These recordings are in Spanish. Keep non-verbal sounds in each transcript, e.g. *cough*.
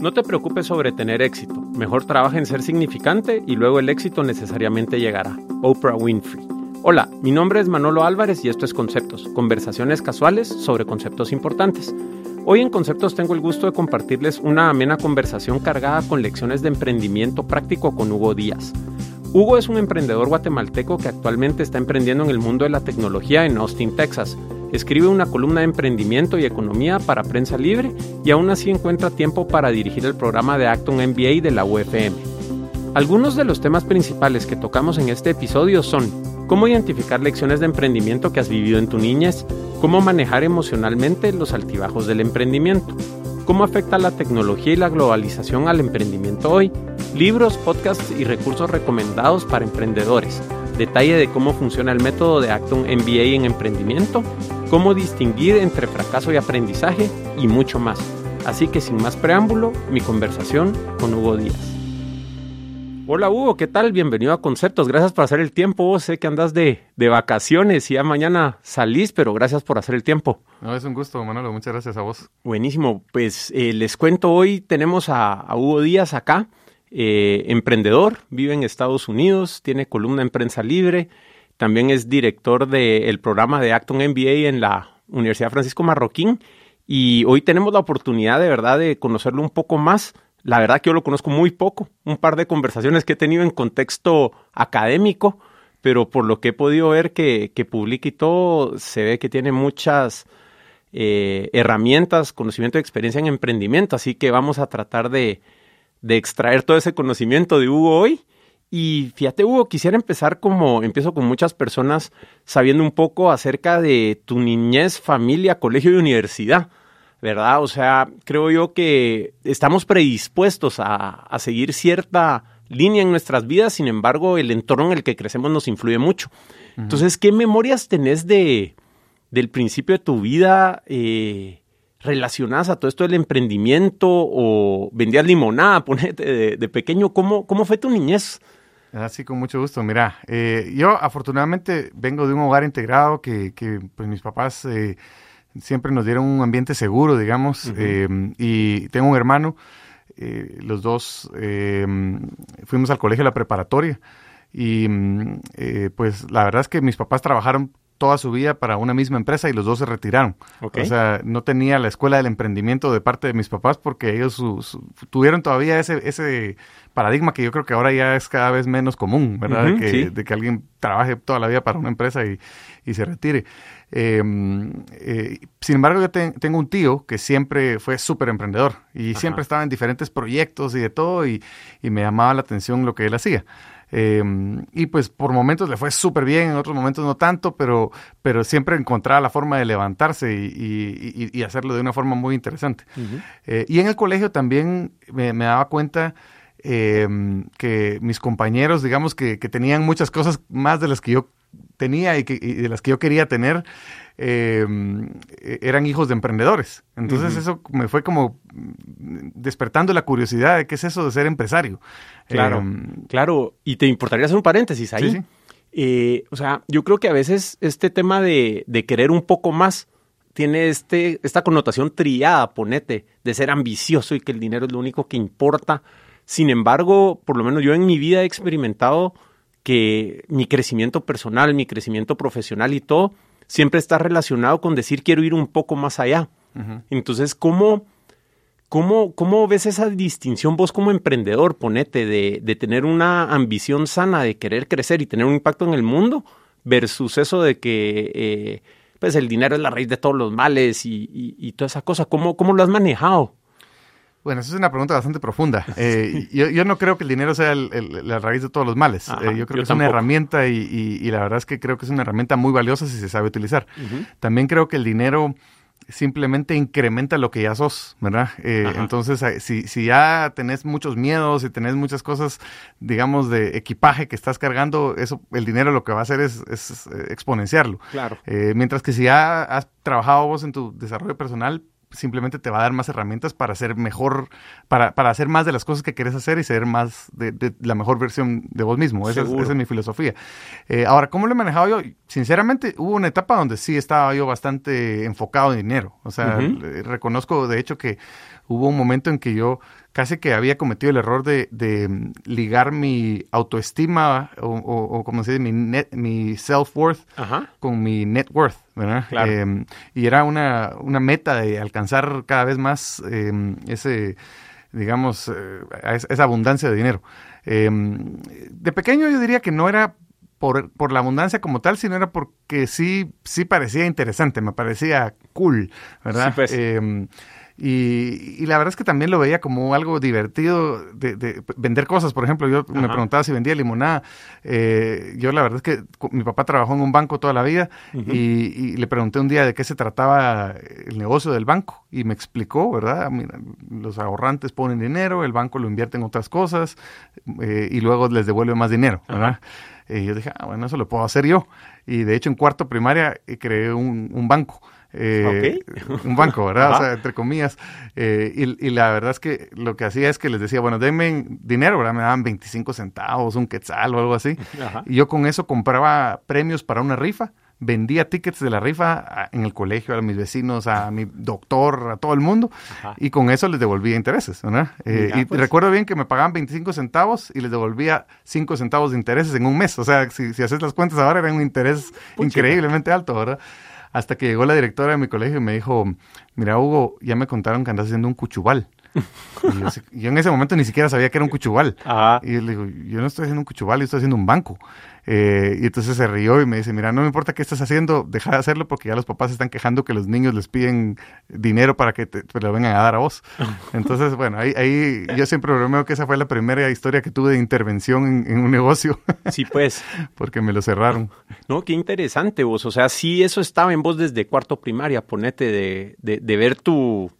No te preocupes sobre tener éxito, mejor trabaja en ser significante y luego el éxito necesariamente llegará. Oprah Winfrey. Hola, mi nombre es Manolo Álvarez y esto es Conceptos, conversaciones casuales sobre conceptos importantes. Hoy en Conceptos tengo el gusto de compartirles una amena conversación cargada con lecciones de emprendimiento práctico con Hugo Díaz. Hugo es un emprendedor guatemalteco que actualmente está emprendiendo en el mundo de la tecnología en Austin, Texas. Escribe una columna de emprendimiento y economía para Prensa Libre y aún así encuentra tiempo para dirigir el programa de Acton MBA de la UFM. Algunos de los temas principales que tocamos en este episodio son cómo identificar lecciones de emprendimiento que has vivido en tu niñez, cómo manejar emocionalmente los altibajos del emprendimiento, cómo afecta la tecnología y la globalización al emprendimiento hoy, libros, podcasts y recursos recomendados para emprendedores, detalle de cómo funciona el método de Acton MBA en emprendimiento, cómo distinguir entre fracaso y aprendizaje y mucho más. Así que sin más preámbulo, mi conversación con Hugo Díaz. Hola Hugo, ¿qué tal? Bienvenido a Conceptos. Gracias por hacer el tiempo. sé que andas de, de, vacaciones y ya mañana salís, pero gracias por hacer el tiempo. No, es un gusto, Manolo. Muchas gracias a vos. Buenísimo. Pues eh, les cuento, hoy tenemos a, a Hugo Díaz acá, eh, emprendedor, vive en Estados Unidos, tiene columna en prensa libre, también es director del programa de Acton MBA en la Universidad Francisco Marroquín. Y hoy tenemos la oportunidad de verdad de conocerlo un poco más. La verdad que yo lo conozco muy poco, un par de conversaciones que he tenido en contexto académico, pero por lo que he podido ver que, que publica y todo, se ve que tiene muchas eh, herramientas, conocimiento y experiencia en emprendimiento, así que vamos a tratar de, de extraer todo ese conocimiento de Hugo hoy. Y fíjate, Hugo, quisiera empezar como empiezo con muchas personas sabiendo un poco acerca de tu niñez, familia, colegio y universidad. ¿verdad? O sea, creo yo que estamos predispuestos a, seguir cierta línea en nuestras vidas, sin embargo, el entorno en el que crecemos nos influye mucho. Entonces, ¿qué memorias tenés de, del principio de tu vida eh, relacionadas a todo esto del emprendimiento o vendías limonada, *laughs* ponete, de, pequeño? ¿Cómo, ¿Cómo fue tu niñez? Así con mucho gusto. Mira, eh, yo afortunadamente vengo de un hogar integrado que, que pues mis papás... Eh, siempre nos dieron un ambiente seguro, digamos, em, y tengo un hermano, eh, los dos em, fuimos al colegio de la preparatoria y mm, eh, pues la verdad es que mis papás trabajaron toda su vida para una misma empresa y los dos se retiraron. O sea, no tenía la escuela del emprendimiento de parte de mis papás porque ellos tuvieron todavía ese, ese paradigma que yo creo que ahora ya es cada vez menos común, ¿verdad? de, que, de, que, alguien trabaje toda la vida para una empresa y, y se retire. Em, eh, sin embargo, yo tengo un tío que siempre fue súper emprendedor y siempre estaba en diferentes proyectos y de todo y, me llamaba la atención lo que él hacía. Em, y pues por momentos le fue súper bien, en otros momentos no tanto, pero, pero siempre encontraba la forma de levantarse y, hacerlo de una forma muy interesante. Eh, y en el colegio también me, daba cuenta em, que mis compañeros, digamos que, que, tenían muchas cosas más de las que yo tenía y, que, de las que yo quería tener em, e, eran hijos de emprendedores. Entonces eso me fue como despertando la curiosidad de qué es eso de ser empresario. Claro, em, claro. Y te importaría hacer un paréntesis ahí. Eh, o sea, yo creo que a veces este tema de, de querer un poco más tiene este, esta connotación triada, ponete, de ser ambicioso y que el dinero es lo único que importa. Sin embargo, por lo menos yo en mi vida he experimentado que mi crecimiento personal, mi crecimiento profesional y todo, siempre está relacionado con decir quiero ir un poco más allá. Entonces, ¿cómo, cómo, ¿cómo ves esa distinción vos como emprendedor, ponete, de, de, tener una ambición sana, de querer crecer y tener un impacto en el mundo, versus eso de que eh, pues el dinero es la raíz de todos los males y, y toda esa cosa? ¿Cómo, ¿Cómo lo has manejado? Bueno, esa es una pregunta bastante profunda. *laughs* Eh, yo, no creo que el dinero sea la raíz de todos los males. Eh, yo creo que es una herramienta y, la verdad es que creo que es una herramienta muy valiosa si se sabe utilizar. También creo que el dinero simplemente incrementa lo que ya sos, ¿verdad? Eh, entonces, si, si ya tenés muchos miedos y tenés muchas cosas, digamos, de equipaje que estás cargando, eso, el dinero lo que va a hacer es, es exponenciarlo. Claro. mientras que si ya has trabajado vos en tu desarrollo personal, simplemente te va a dar más herramientas para hacer mejor, para, para hacer más de las cosas que quieres hacer y ser más de, la mejor versión de vos mismo. Esa, es, mi filosofía. Eh, ahora, ¿cómo lo he manejado yo? Sinceramente, hubo una etapa donde sí estaba yo bastante enfocado en dinero. O sea, reconozco de hecho que hubo un momento en que yo casi que había cometido el error de, mm, ligar mi autoestima o, como se dice, mi, mi self-worth con mi net worth, ¿verdad? Em, y era una, una, meta de alcanzar cada vez más em, ese, digamos, eh, esa abundancia de dinero. Em, de pequeño yo diría que no era por, por, la abundancia como tal, sino era porque sí, sí parecía interesante, me parecía cool, ¿verdad? Sí, pues. Y, la verdad es que también lo veía como algo divertido de, vender cosas. Por ejemplo, yo me preguntaba si vendía limonada. Eh, yo la verdad es que mi papá trabajó en un banco toda la vida y, le pregunté un día de qué se trataba el negocio del banco y me explicó, ¿verdad? los ahorrantes ponen dinero, el banco lo invierte en otras cosas eh, y luego les devuelve más dinero, ¿verdad? Y yo dije, ah, bueno, eso lo puedo hacer yo. Y de hecho en cuarto primaria eh, creé un banco. Eh, un banco, ¿verdad? O sea, entre comillas. Eh, y, la verdad es que lo que hacía es que les decía, bueno, denme dinero, ¿verdad? Me daban 25 centavos, un quetzal o algo así. Y yo con eso compraba premios para una rifa. Vendía tickets de la rifa en el colegio, a mis vecinos, a mi doctor, a todo el mundo. Y con eso les devolvía intereses, ¿verdad? Eh, y pues. recuerdo bien que me pagaban 25 centavos y les devolvía 5 centavos de intereses en un mes. O sea, si, si haces las cuentas ahora, era un interés increíblemente alto, ¿verdad? Hasta que llegó la directora de mi colegio y me dijo, mira Hugo, ya me contaron que andas haciendo un cuchubal. Y yo, en ese momento ni siquiera sabía que era un cuchubal. Y le digo, yo no estoy haciendo un cuchubal, yo estoy haciendo un banco. Eh, y entonces se rió y me dice, mira, no me importa qué estás haciendo, deja de hacerlo porque ya los papás están quejando que los niños les piden dinero para que te, lo vengan a dar a vos. *laughs* Entonces, bueno, ahí, ahí yo siempre bromeo que esa fue la primera historia que tuve de intervención en, un negocio. *laughs* Sí, pues. porque me lo cerraron. No, qué interesante vos. O sea, sí, eso estaba en vos desde cuarto primaria, ponete de, de ver tu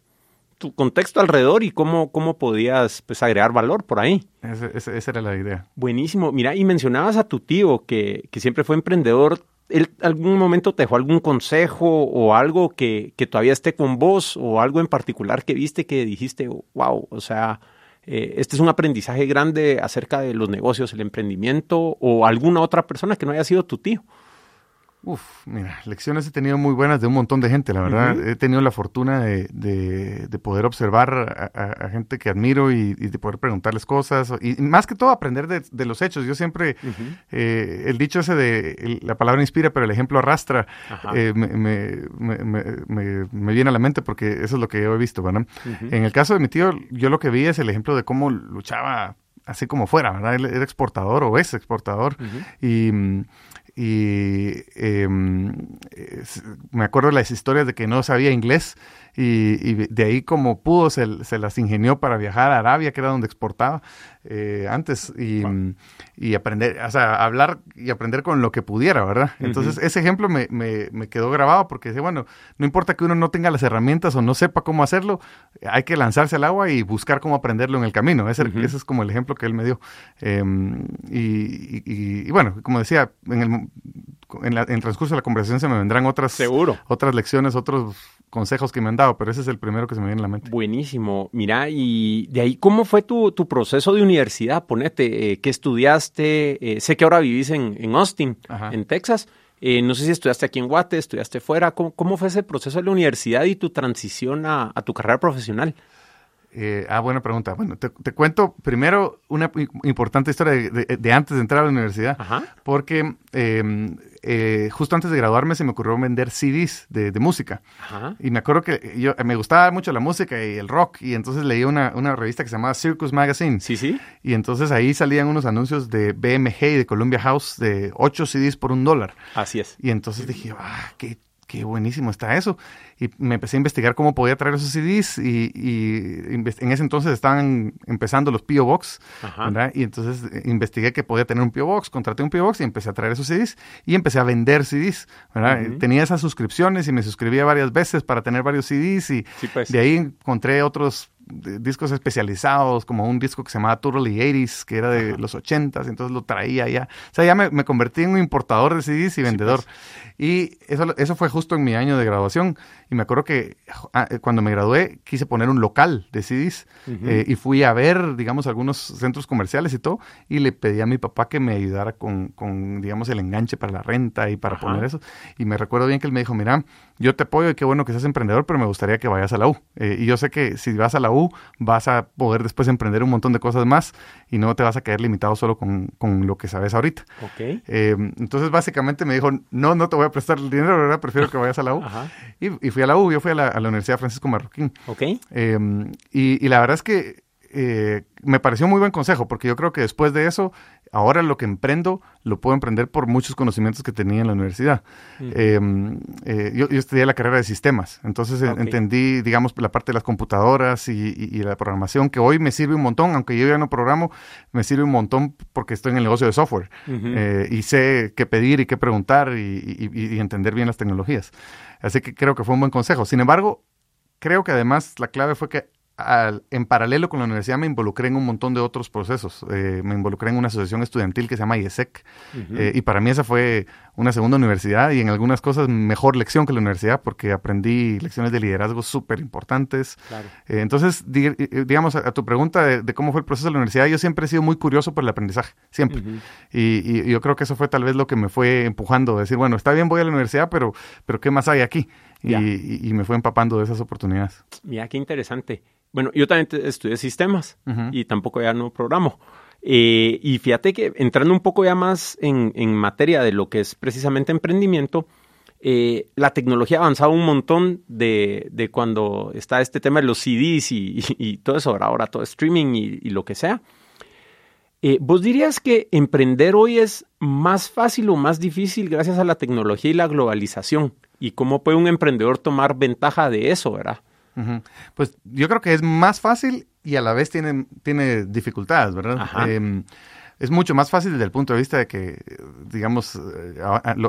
tu contexto alrededor y cómo, cómo podías pues, agregar valor por ahí. esa era la idea. Buenísimo. Mira, y mencionabas a tu tío que, que siempre fue emprendedor. ¿Él algún momento te dejó algún consejo o algo que, que, todavía esté con vos o algo en particular que viste que dijiste, wow, o sea, eh, este es un aprendizaje grande acerca de los negocios, el emprendimiento o alguna otra persona que no haya sido tu tío? Uf, mira, lecciones he tenido muy buenas de un montón de gente, la verdad. He tenido la fortuna de, de, poder observar a, gente que admiro y, de poder preguntarles cosas. Y, más que todo aprender de, los hechos. Yo siempre, eh, el dicho ese de la palabra inspira, pero el ejemplo arrastra, eh, me, me, me, viene a la mente porque eso es lo que yo he visto, ¿verdad? En el caso de mi tío, yo lo que vi es el ejemplo de cómo luchaba así como fuera, ¿verdad? Él era exportador o es exportador. Y y em, me acuerdo las historias de que no sabía inglés y, de ahí como pudo se, se, las ingenió para viajar a Arabia, que era donde exportaba eh, antes, y, y, aprender, o sea, hablar y aprender con lo que pudiera, ¿verdad? Entonces ese ejemplo me, me, me, quedó grabado porque dice, bueno, no importa que uno no tenga las herramientas o no sepa cómo hacerlo, hay que lanzarse al agua y buscar cómo aprenderlo en el camino. Ese, ese es como el ejemplo que él me dio. Em, y, y, bueno, como decía, en el, en, la, en, el transcurso de la conversación se me vendrán otras, Seguro. otras lecciones, otros consejos que me han dado, pero ese es el primero que se me viene a la mente. Buenísimo. Mira, y de ahí, ¿cómo fue tu, tu proceso de universidad? Ponete, eh, ¿qué estudiaste? Eh, sé que ahora vivís en, en Austin, en Texas. Eh, no sé si estudiaste aquí en Guate, estudiaste fuera. ¿Cómo, ¿Cómo, fue ese proceso de la universidad y tu transición a, a tu carrera profesional? Eh, ah, buena pregunta. Bueno, te, cuento primero una importante historia de, antes de entrar a la universidad, porque em, eh, justo antes de graduarme se me ocurrió vender CDs de, música. Y me acuerdo que yo me gustaba mucho la música y el rock, y entonces leí una, una, revista que se llamaba Circus Magazine. Sí, sí. Y entonces ahí salían unos anuncios de BMG y de Columbia House de 8 CDs por un dólar. Así es. Y entonces dije, ah, qué qué buenísimo está eso. Y me empecé a investigar cómo podía traer esos CDs y, en ese entonces estaban empezando los P.O. Box, ¿verdad? Y entonces eh, investigué que podía tener un P.O. Box, contraté un P.O. Box y empecé a traer esos CDs y empecé a vender CDs, ¿verdad? Tenía esas suscripciones y me suscribía varias veces para tener varios CDs y pues. de ahí encontré otros discos especializados, como un disco que se llamaba Totally 80s, que era de los 80s, entonces lo traía ya. O sea, ya me, convertí en un importador de CDs y vendedor. Pues. Y eso, eso fue justo en mi año de graduación. Y me acuerdo que ah, eh, cuando me gradué quise poner un local de CDs eh, y fui a ver, digamos, algunos centros comerciales y todo. Y le pedí a mi papá que me ayudara con, con digamos, el enganche para la renta y para poner eso. Y me recuerdo bien que él me dijo, mira, yo te apoyo y qué bueno que seas emprendedor, pero me gustaría que vayas a la U. Eh, y yo sé que si vas a la U Vas a poder después emprender un montón de cosas más y no te vas a quedar limitado solo con, con lo que sabes ahorita. Ok. Eh, entonces, básicamente me dijo, no, no te voy a prestar el dinero, ¿verdad? Prefiero que vayas a la U. *laughs* Y, y fui a la U, yo fui a la, a la Universidad Francisco Marroquín. Ok. Eh, y, y la verdad es que eh, me pareció muy buen consejo, porque yo creo que después de eso, ahora lo que emprendo, lo puedo emprender por muchos conocimientos que tenía en la universidad. Ujú. Eh, eh, yo, yo estudié la carrera de sistemas, entonces entendí, digamos, la parte de las computadoras y, y- y la programación, que hoy me sirve un montón, aunque yo ya no programo, me sirve un montón porque estoy en el negocio de software eh, y sé qué pedir y qué preguntar y- y entender bien las tecnologías. Así que creo que fue un buen consejo. Sin embargo, creo que además la clave fue que al- en paralelo con la universidad me involucré en un montón de otros procesos. Eh, me involucré en una asociación estudiantil que se llama IESEC eh, y para mí esa fue una segunda universidad y en algunas cosas mejor lección que la universidad porque aprendí lecciones de liderazgo súper importantes. Claro. Eh, entonces, di- digamos, a, a tu pregunta de, de cómo fue el proceso de la universidad, yo siempre he sido muy curioso por el aprendizaje, siempre. Y yo creo que eso fue tal vez lo que me fue empujando, decir, bueno, está bien, voy a la universidad, pero, pero ¿qué más hay aquí? Y, me fue empapando de esas oportunidades. Mira, qué interesante. Bueno, yo también estudié sistemas y tampoco ya no programo. Eh, y fíjate que entrando un poco ya más en, en materia de lo que es precisamente emprendimiento, eh, la tecnología ha avanzado un montón de, de cuando está este tema de los CDs y, y- y todo eso, ahora, ahora todo streaming y, y lo que sea. Eh, ¿Vos dirías que emprender hoy es más fácil o más difícil gracias a la tecnología y la globalización? ¿Y cómo puede un emprendedor tomar ventaja de eso, verdad? Pues yo creo que es más fácil y a la vez tiene, tiene dificultades, ¿verdad? Eh, es mucho más fácil desde el punto de vista de que, digamos, eh,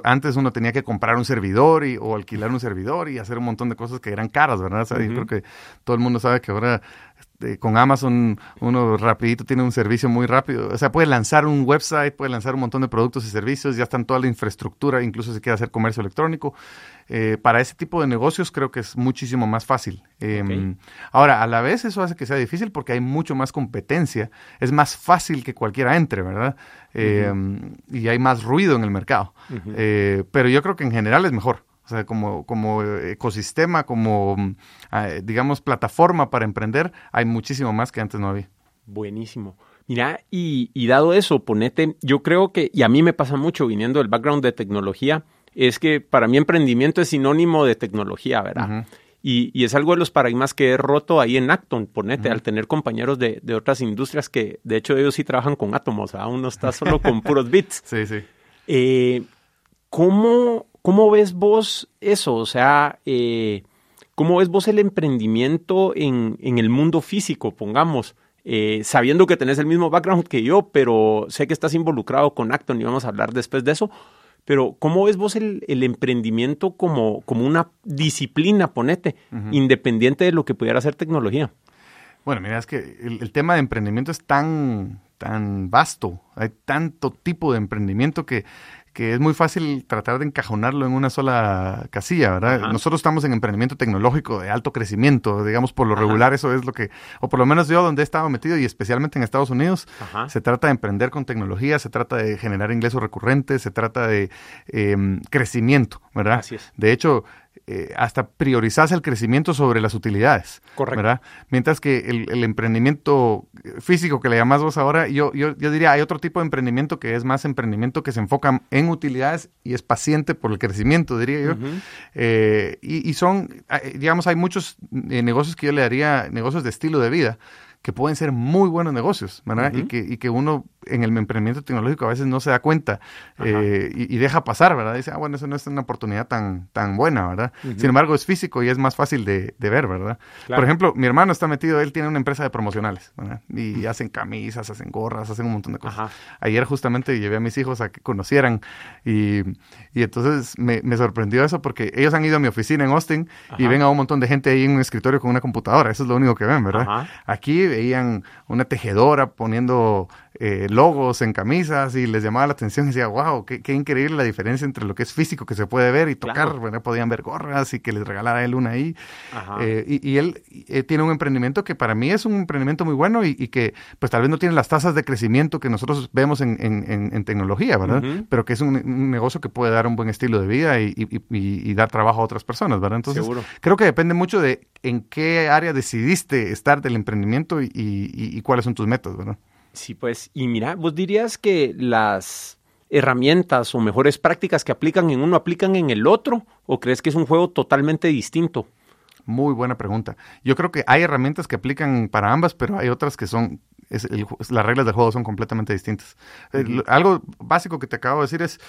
antes uno tenía que comprar un servidor y, o alquilar un servidor y hacer un montón de cosas que eran caras, ¿verdad? O sea, Yo creo que todo el mundo sabe que ahora este, con Amazon uno rapidito tiene un servicio muy rápido. O sea, puede lanzar un website, puede lanzar un montón de productos y servicios, ya están toda la infraestructura, incluso si quiere hacer comercio electrónico. Eh, para ese tipo de negocios creo que es muchísimo más fácil. Eh, Ok. Ahora, a la vez eso hace que sea difícil porque hay mucho más competencia. Es más fácil que cualquiera entre, ¿verdad? Eh, Y hay más ruido en el mercado. Eh, pero yo creo que en general es mejor. O sea, como, como ecosistema, como, ah, digamos, plataforma para emprender, hay muchísimo más que antes no había. Buenísimo. Mira, y, y dado eso, ponete, yo creo que, y a mí me pasa mucho viniendo del background de tecnología, es que para mí emprendimiento es sinónimo de tecnología, ¿verdad? Y, y es algo de los paradigmas que he roto ahí en Acton, ponete, al tener compañeros de, de otras industrias que, de hecho, ellos sí trabajan con átomos, ¿verdad? uno está solo con *laughs* puros bits. Sí, sí. Eh, ¿cómo, ¿Cómo ves vos eso? O sea, eh, ¿cómo ves vos el emprendimiento en, en el mundo físico, pongamos? Eh, sabiendo que tenés el mismo background que yo, pero sé que estás involucrado con Acton y vamos a hablar después de eso. Pero, ¿cómo ves vos el, el emprendimiento como, como una disciplina, ponete, independiente de lo que pudiera ser tecnología? Bueno, mira, es que el, el tema de emprendimiento es tan, tan vasto, hay tanto tipo de emprendimiento que, que es muy fácil tratar de encajonarlo en una sola casilla, ¿verdad? Ajá. Nosotros estamos en emprendimiento tecnológico de alto crecimiento, digamos, por lo Ajá. regular eso es lo que, o por lo menos yo donde he estado metido y especialmente en Estados Unidos, Ajá. se trata de emprender con tecnología, se trata de generar ingresos recurrentes, se trata de eh, crecimiento, ¿verdad? Así es. De hecho, eh, hasta priorizas el crecimiento sobre las utilidades. Correcto. ¿verdad? Mientras que el, el emprendimiento físico que le llamás vos ahora, yo, yo, yo diría, hay otro tipo de emprendimiento que es más emprendimiento que se enfoca en utilidades y es paciente por el crecimiento, diría yo. Eh, y, y son, eh, digamos, hay muchos eh, negocios que yo le daría, negocios de estilo de vida, que pueden ser muy buenos negocios, ¿verdad? Y, que, y que uno en el emprendimiento tecnológico a veces no se da cuenta eh, y, y deja pasar, ¿verdad? Dice, ah, bueno, eso no es una oportunidad tan, tan buena, ¿verdad? Sin embargo, es físico y es más fácil de, de ver, ¿verdad? Claro. Por ejemplo, mi hermano está metido, él tiene una empresa de promocionales, ¿verdad? Y hacen camisas, hacen gorras, hacen un montón de cosas. Ajá. Ayer justamente llevé a mis hijos a que conocieran y, y entonces me, me sorprendió eso porque ellos han ido a mi oficina en Austin y ven a un montón de gente ahí en un escritorio con una computadora, eso es lo único que ven, ¿verdad? Ajá. Aquí veían una tejedora poniendo eh, logos en camisas y les llamaba la atención y decía, wow, qué, increíble la diferencia entre lo que es físico que se puede ver y tocar, podían ver gorras y que les regalara él una ahí. Eh, y, él tiene un emprendimiento que para mí es un emprendimiento muy bueno y, que pues tal vez no tiene las tasas de crecimiento que nosotros vemos en, en, tecnología, ¿verdad? Pero que es un, negocio que puede dar un buen estilo de vida y, dar trabajo a otras personas, ¿verdad? Entonces, creo que depende mucho de en qué área decidiste estar del emprendimiento y, cuáles son tus metas, ¿verdad? Sí, pues, y mira, vos dirías que las herramientas o mejores prácticas que aplican en uno aplican en el otro o crees que es un juego totalmente distinto? Muy buena pregunta. Yo creo que hay herramientas que aplican para ambas, pero hay otras que son, las reglas del juego son completamente distintas. algo básico que te acabo de decir es,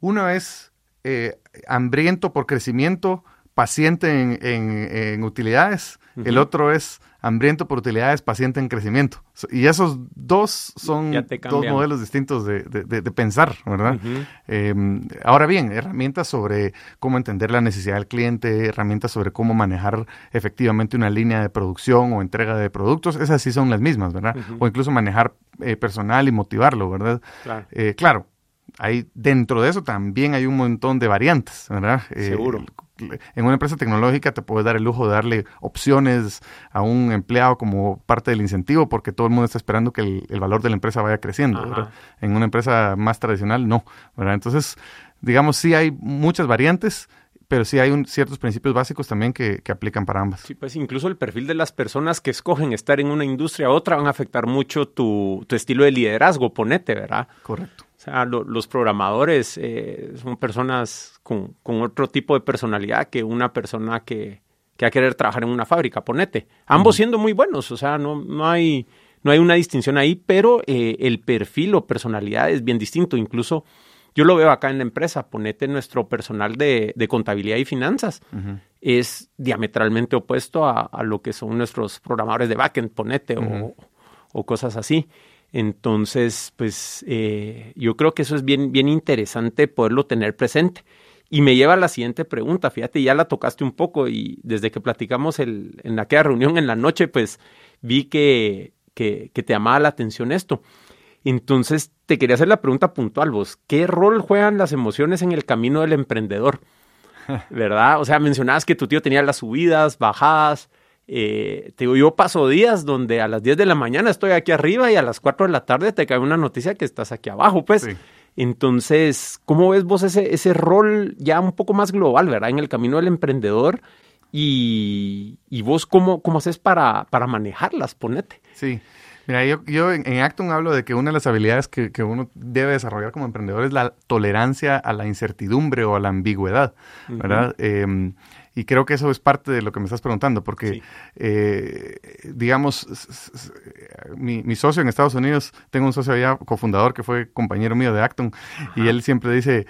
uno es eh, hambriento por crecimiento, paciente en, utilidades, el otro es hambriento por utilidades, paciente en crecimiento. Y esos dos son dos modelos distintos de, pensar, ¿verdad? Em, ahora bien, herramientas sobre cómo entender la necesidad del cliente, herramientas sobre cómo manejar efectivamente una línea de producción o entrega de productos, esas sí son las mismas, ¿verdad? O incluso manejar eh, personal y motivarlo, ¿verdad? Claro. Eh, claro. Ahí, dentro de eso también hay un montón de variantes, ¿verdad? Eh, Seguro en una empresa tecnológica te puedes dar el lujo de darle opciones a un empleado como parte del incentivo porque todo el mundo está esperando que el, valor de la empresa vaya creciendo. En una empresa más tradicional no. ¿verdad? Entonces, digamos, sí hay muchas variantes, pero sí hay un, ciertos principios básicos también que, aplican para ambas. Sí, pues incluso el perfil de las personas que escogen estar en una industria u otra van a afectar mucho tu, tu estilo de liderazgo, ponete, ¿verdad? Correcto. O sea, los programadores eh, son personas con, otro tipo de personalidad que una persona que, que va a querer trabajar en una fábrica, ponete. Ambos siendo muy buenos, o sea, no, no, hay, no hay una distinción ahí, pero eh, el perfil o personalidad es bien distinto. Incluso yo lo veo acá en la empresa, ponete nuestro personal de, contabilidad y finanzas. Es diametralmente opuesto a, lo que son nuestros programadores de backend, ponete, o, o cosas así. Entonces, pues eh, yo creo que eso es bien, bien interesante poderlo tener presente. Y me lleva a la siguiente pregunta, fíjate, ya la tocaste un poco y desde que platicamos el, en aquella reunión en la noche, pues vi que, que, que te llamaba la atención esto. Entonces, te quería hacer la pregunta puntual, vos, ¿qué rol juegan las emociones en el camino del emprendedor? *laughs* ¿Verdad? O sea, mencionabas que tu tío tenía las subidas, bajadas, eh, te digo, yo paso días donde a las 10 de la mañana estoy aquí arriba y a las 4 de la tarde te cae una noticia que estás aquí abajo, pues. Entonces, ¿cómo ves vos ese, ese rol ya un poco más global, verdad? En el camino del emprendedor y, y vos cómo, cómo haces para, para manejarlas, ponete. Sí. Mira, yo, yo en, Acton hablo de que una de las habilidades que, que, uno debe desarrollar como emprendedor es la tolerancia a la incertidumbre o a la ambigüedad, ¿verdad? Y creo que eso es parte de lo que me estás preguntando, porque, eh, digamos, mi, socio en Estados Unidos, tengo un socio allá, cofundador, que fue compañero mío de Acton, y él siempre dice,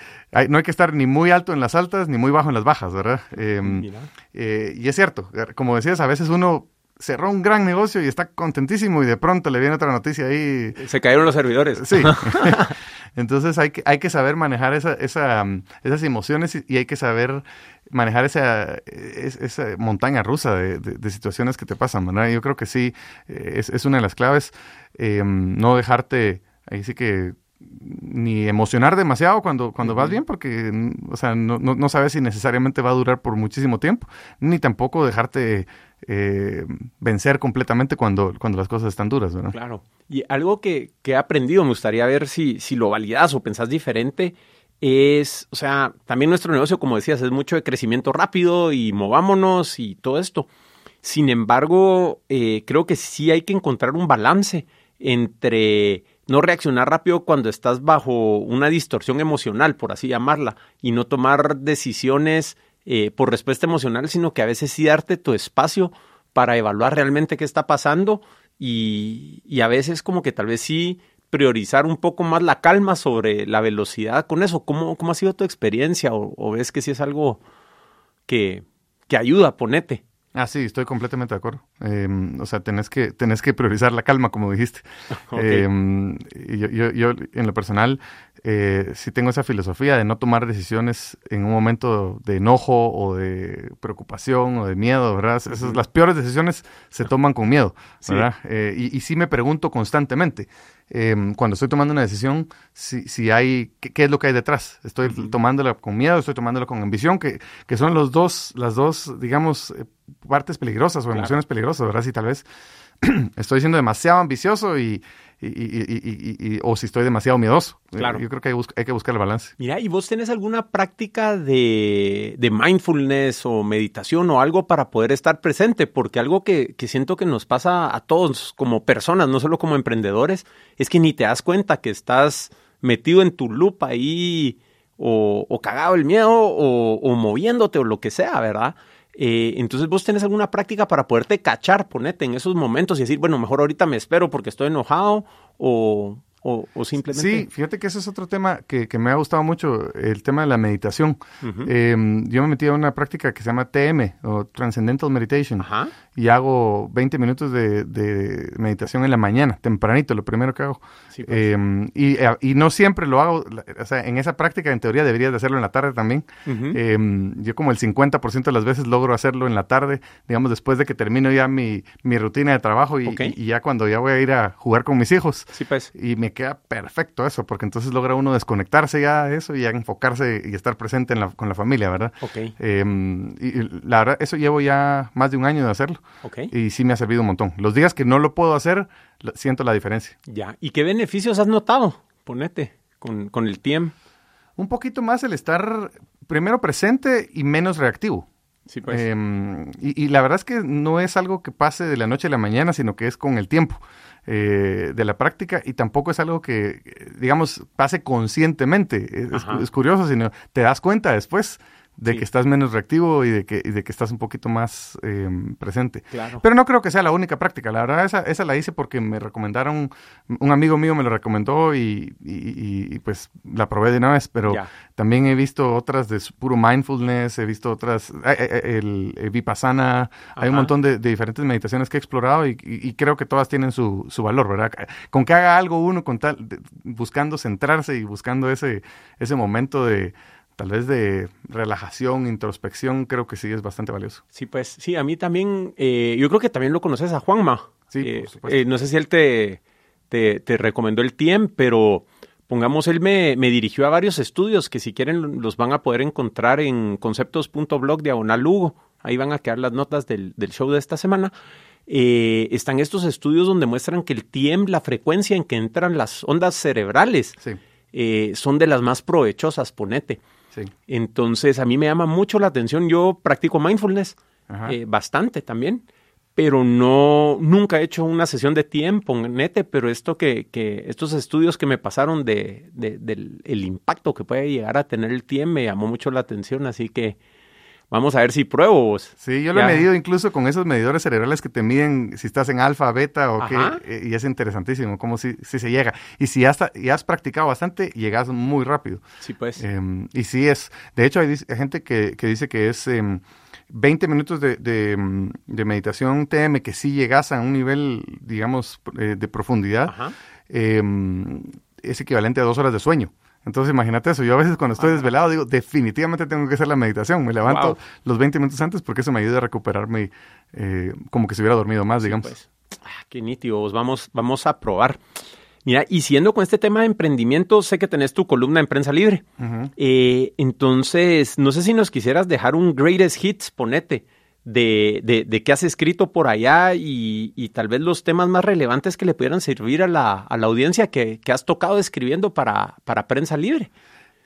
no hay que estar ni muy alto en las altas ni muy bajo en las bajas, ¿verdad? Em, eh, y es cierto, como decías, a veces uno cerró un gran negocio y está contentísimo y de pronto le viene otra noticia ahí. Se cayeron los servidores. Sí. *laughs* Entonces hay que, hay que saber manejar esa, esa, esas emociones y, hay que saber manejar esa, esa montaña rusa de, situaciones que te pasan, ¿verdad? Yo creo que sí, eh, es, es una de las claves, em, no dejarte, ahí sí que ni emocionar demasiado cuando, cuando vas bien, porque o sea, no, no, sabes si necesariamente va a durar por muchísimo tiempo, ni tampoco dejarte eh, vencer completamente cuando, cuando las cosas están duras. ¿verdad? Claro. Y algo que, que, he aprendido, me gustaría ver si, si lo validas o pensás diferente, es, o sea, también nuestro negocio, como decías, es mucho de crecimiento rápido y movámonos y todo esto. Sin embargo, eh, creo que sí hay que encontrar un balance entre no reaccionar rápido cuando estás bajo una distorsión emocional, por así llamarla, y no tomar decisiones eh, por respuesta emocional, sino que a veces sí darte tu espacio para evaluar realmente qué está pasando y, a veces como que tal vez sí priorizar un poco más la calma sobre la velocidad con eso. ¿Cómo, cómo ha sido tu experiencia? ¿O, ves que sí es algo que, que ayuda, ponete? Ah, sí, estoy completamente de acuerdo. Em, o sea, tenés que, tenés que priorizar la calma, como dijiste. *laughs* Em, yo, yo, yo, en lo personal, eh, sí tengo esa filosofía de no tomar decisiones en un momento de enojo o de preocupación o de miedo, ¿verdad? Esas, las peores decisiones se toman con miedo, ¿verdad? Eh, y, y, sí me pregunto constantemente, em, cuando estoy tomando una decisión, si, si hay, qué, es lo que hay detrás? ¿Estoy tomándola con miedo? ¿Estoy tomándola con ambición? Que, que son los dos, las dos, digamos, eh, partes peligrosas o emociones peligrosas, ¿verdad? Si tal vez *clears throat* estoy siendo demasiado ambicioso y, y, o si estoy demasiado miedoso. Claro. Yo creo que hay, que buscar el balance. Mira, ¿y vos tenés alguna práctica de, mindfulness o meditación o algo para poder estar presente? Porque algo que, siento que nos pasa a todos como personas, no solo como emprendedores, es que ni te das cuenta que estás metido en tu loop ahí o, cagado el miedo o, o moviéndote o lo que sea, ¿verdad? Eh, entonces vos tenés alguna práctica para poderte cachar, ponete en esos momentos y decir, bueno, mejor ahorita me espero porque estoy enojado o, o, simplemente... Sí, fíjate que ese es otro tema que, me ha gustado mucho, el tema de la meditación. Em, yo me metí a una práctica que se llama TM, o Transcendental Meditation, y hago 20 minutos de, meditación en la mañana, tempranito, lo primero que hago. Pues. Em, eh, y, no siempre lo hago, o sea, en esa práctica en teoría deberías de hacerlo en la tarde también. Em, yo como el 50% de las veces logro hacerlo en la tarde, digamos, después de que termino ya mi, rutina de trabajo y, y, ya cuando ya voy a ir a jugar con mis hijos. Sí, pues. Y me queda perfecto eso, porque entonces logra uno desconectarse ya de eso y ya enfocarse y estar presente con la familia, ¿verdad? Ok. Em, y, la verdad, eso llevo ya más de un año de hacerlo. Ok. Y sí me ha servido un montón. Los días que no lo puedo hacer, siento la diferencia. Ya. ¿Y qué beneficios has notado? Ponete, con, con el tiempo. Un poquito más el estar primero presente y menos reactivo. Sí, pues. Em, y, la verdad es que no es algo que pase de la noche a la mañana, sino que es con el tiempo eh, de la práctica y tampoco es algo que, digamos, pase conscientemente. Es, es, curioso, sino te das cuenta después de que estás menos reactivo y de que, de que estás un poquito más em, presente. Pero no creo que sea la única práctica. La verdad, esa, esa la hice porque me recomendaron, un amigo mío me lo recomendó y, y, pues la probé de una vez. Pero también he visto otras de puro mindfulness, he visto otras, eh, eh, eh, el, Vipassana, hay un montón de, diferentes meditaciones que he explorado y, creo que todas tienen su, su, valor, ¿verdad? Con que haga algo uno con tal, buscando centrarse y buscando ese, ese momento de tal vez de relajación, introspección, creo que sí es bastante valioso. Sí, pues sí, a mí también, eh, yo creo que también lo conoces a Juanma. Sí, por eh, supuesto. Eh, no sé si él te, te, recomendó el TIEM, pero pongamos, él me, me, dirigió a varios estudios que si quieren los van a poder encontrar en conceptos.blog diagonal Lugo. Ahí van a quedar las notas del, del show de esta semana. están estos estudios donde muestran que el TIEM, la frecuencia en que entran las ondas cerebrales, son de las más provechosas, ponete. Entonces, a mí me llama mucho la atención. Yo practico mindfulness eh, bastante también, pero no, nunca he hecho una sesión de tiempo, nete, pero esto que, que estos estudios que me pasaron de, del el impacto que puede llegar a tener el tiempo me llamó mucho la atención, así que Vamos a ver si pruebo. Sí, yo lo he medido incluso con esos medidores cerebrales que te miden si estás en alfa, beta o qué, eh, y es interesantísimo cómo si, si se llega. Y si has, y has practicado bastante, llegas muy rápido. Sí, pues. Em, y sí es, de hecho hay, gente que, dice que es 20 em, minutos de, de, meditación TM que sí llegas a un nivel, digamos, eh, de profundidad, em, es equivalente a dos horas de sueño. Entonces imagínate eso, yo a veces cuando estoy desvelado digo, definitivamente tengo que hacer la meditación, me levanto los 20 minutos antes porque eso me ayuda a recuperarme eh, como que si hubiera dormido más, digamos. Pues. Ah, qué nítido, vamos, vamos a probar. Mira, y siendo con este tema de emprendimiento, sé que tenés tu columna en Prensa Libre. Eh, entonces, no sé si nos quisieras dejar un greatest hits, ponete de, de, de qué has escrito por allá y, y, tal vez los temas más relevantes que le pudieran servir a la, a la audiencia que, que has tocado escribiendo para, para Prensa Libre.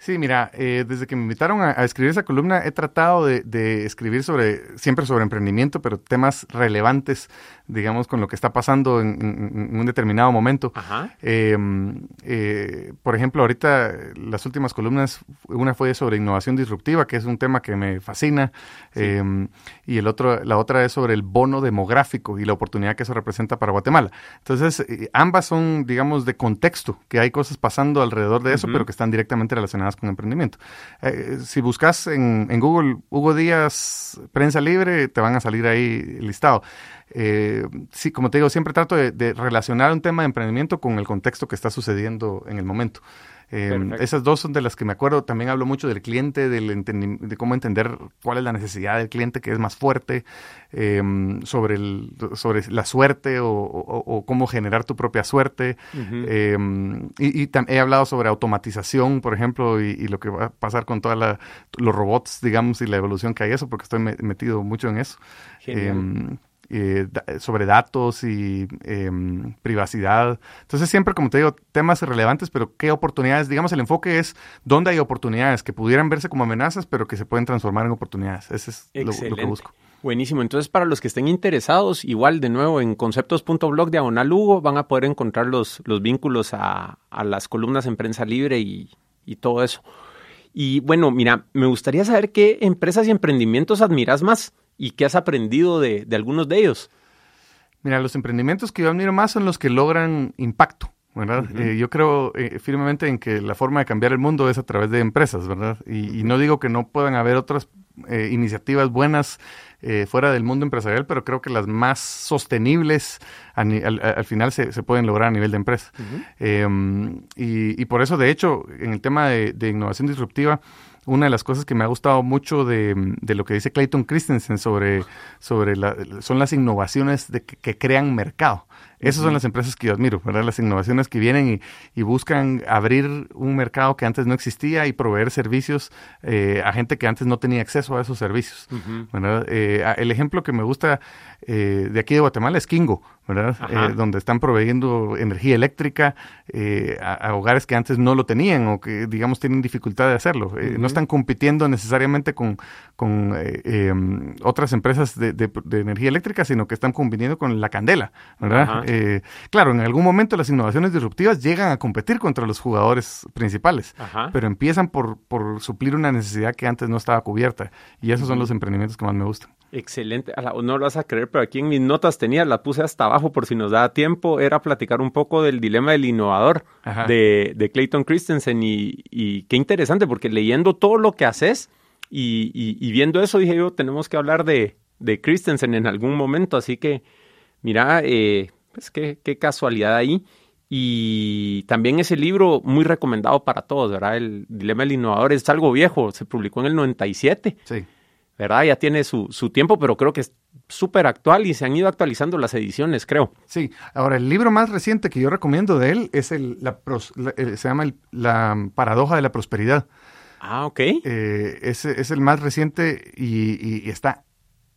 Sí, mira, eh, desde que me invitaron a, escribir esa columna he tratado de, escribir sobre, siempre sobre emprendimiento, pero temas relevantes, digamos, con lo que está pasando en, un determinado momento. Em, eh, por ejemplo, ahorita las últimas columnas, una fue sobre innovación disruptiva, que es un tema que me fascina, em, y el otro, la otra es sobre el bono demográfico y la oportunidad que eso representa para Guatemala. Entonces, eh, ambas son, digamos, de contexto, que hay cosas pasando alrededor de eso, pero que están directamente relacionadas con emprendimiento. Eh, si buscas en, Google Hugo Díaz Prensa Libre, te van a salir ahí listado. Eh, sí, como te digo, siempre trato de, relacionar un tema de emprendimiento con el contexto que está sucediendo en el momento. Em, esas dos son de las que me acuerdo. También hablo mucho del cliente, del de cómo entender cuál es la necesidad del cliente que es más fuerte, em, sobre, el, sobre la suerte o, cómo generar tu propia suerte. Em, y, y he hablado sobre automatización, por ejemplo, y, lo que va a pasar con todos los robots, digamos, y la evolución que hay eso, porque estoy metido mucho en eso. Eh, sobre datos y em, privacidad. Entonces siempre, como te digo, temas relevantes, pero qué oportunidades, digamos, el enfoque es dónde hay oportunidades que pudieran verse como amenazas, pero que se pueden transformar en oportunidades. Ese es lo, que busco. Buenísimo. Entonces, para los que estén interesados, igual de nuevo en conceptos.blog diagonal Hugo, van a poder encontrar los, los vínculos a, las columnas en prensa libre y, y todo eso. Y bueno, mira, me gustaría saber qué empresas y emprendimientos admiras más y qué has aprendido de, algunos de ellos. Mira, los emprendimientos que yo admiro más son los que logran impacto. ¿verdad? Eh, yo creo eh, firmemente en que la forma de cambiar el mundo es a través de empresas, ¿verdad? Y, no digo que no puedan haber otras eh, iniciativas buenas fuera del mundo empresarial, pero creo que las más sostenibles al, final se, pueden lograr a nivel de empresa. Em, y, por eso, de hecho, en el tema de innovación disruptiva, una de las cosas que me ha gustado mucho de, lo que dice Clayton Christensen sobre, sobre la, son las innovaciones de que crean mercado. Esas son las empresas que yo admiro, ¿verdad? Las innovaciones que vienen y, buscan abrir un mercado que antes no existía y proveer servicios eh, a gente que antes no tenía acceso a esos servicios, eh, el ejemplo que me gusta eh, de aquí de Guatemala es Kingo, ¿verdad? donde están proveyendo energía eléctrica a, hogares que antes no lo tenían o que, digamos, tienen dificultad de hacerlo. No están compitiendo necesariamente con, con em, otras empresas de, de, energía eléctrica, sino que están compitiendo con la candela, ¿verdad? Eh, claro, en algún momento las innovaciones disruptivas llegan a competir contra los jugadores principales, pero empiezan por, suplir una necesidad que antes no estaba cubierta. Y esos son los emprendimientos que más me gustan. Excelente. no lo vas a creer, pero aquí en mis notas tenía, la puse hasta abajo por si nos da tiempo, era platicar un poco del dilema del innovador de, Clayton Christensen. Y, qué interesante, porque leyendo todo lo que haces y, viendo eso, dije yo, tenemos que hablar de, de Christensen en algún momento. Así que, mira, eh, pues qué, casualidad ahí. Y también ese libro muy recomendado para todos, ¿verdad? El Dilema del Innovador es algo viejo, se publicó en el 97. Sí. ¿Verdad? Ya tiene su, su tiempo, pero creo que es súper actual y se han ido actualizando las ediciones, creo. Sí, ahora el libro más reciente que yo recomiendo de él es el, la, se llama La paradoja de la prosperidad. Ah, ok. Eh, es, es, el más reciente y, y, está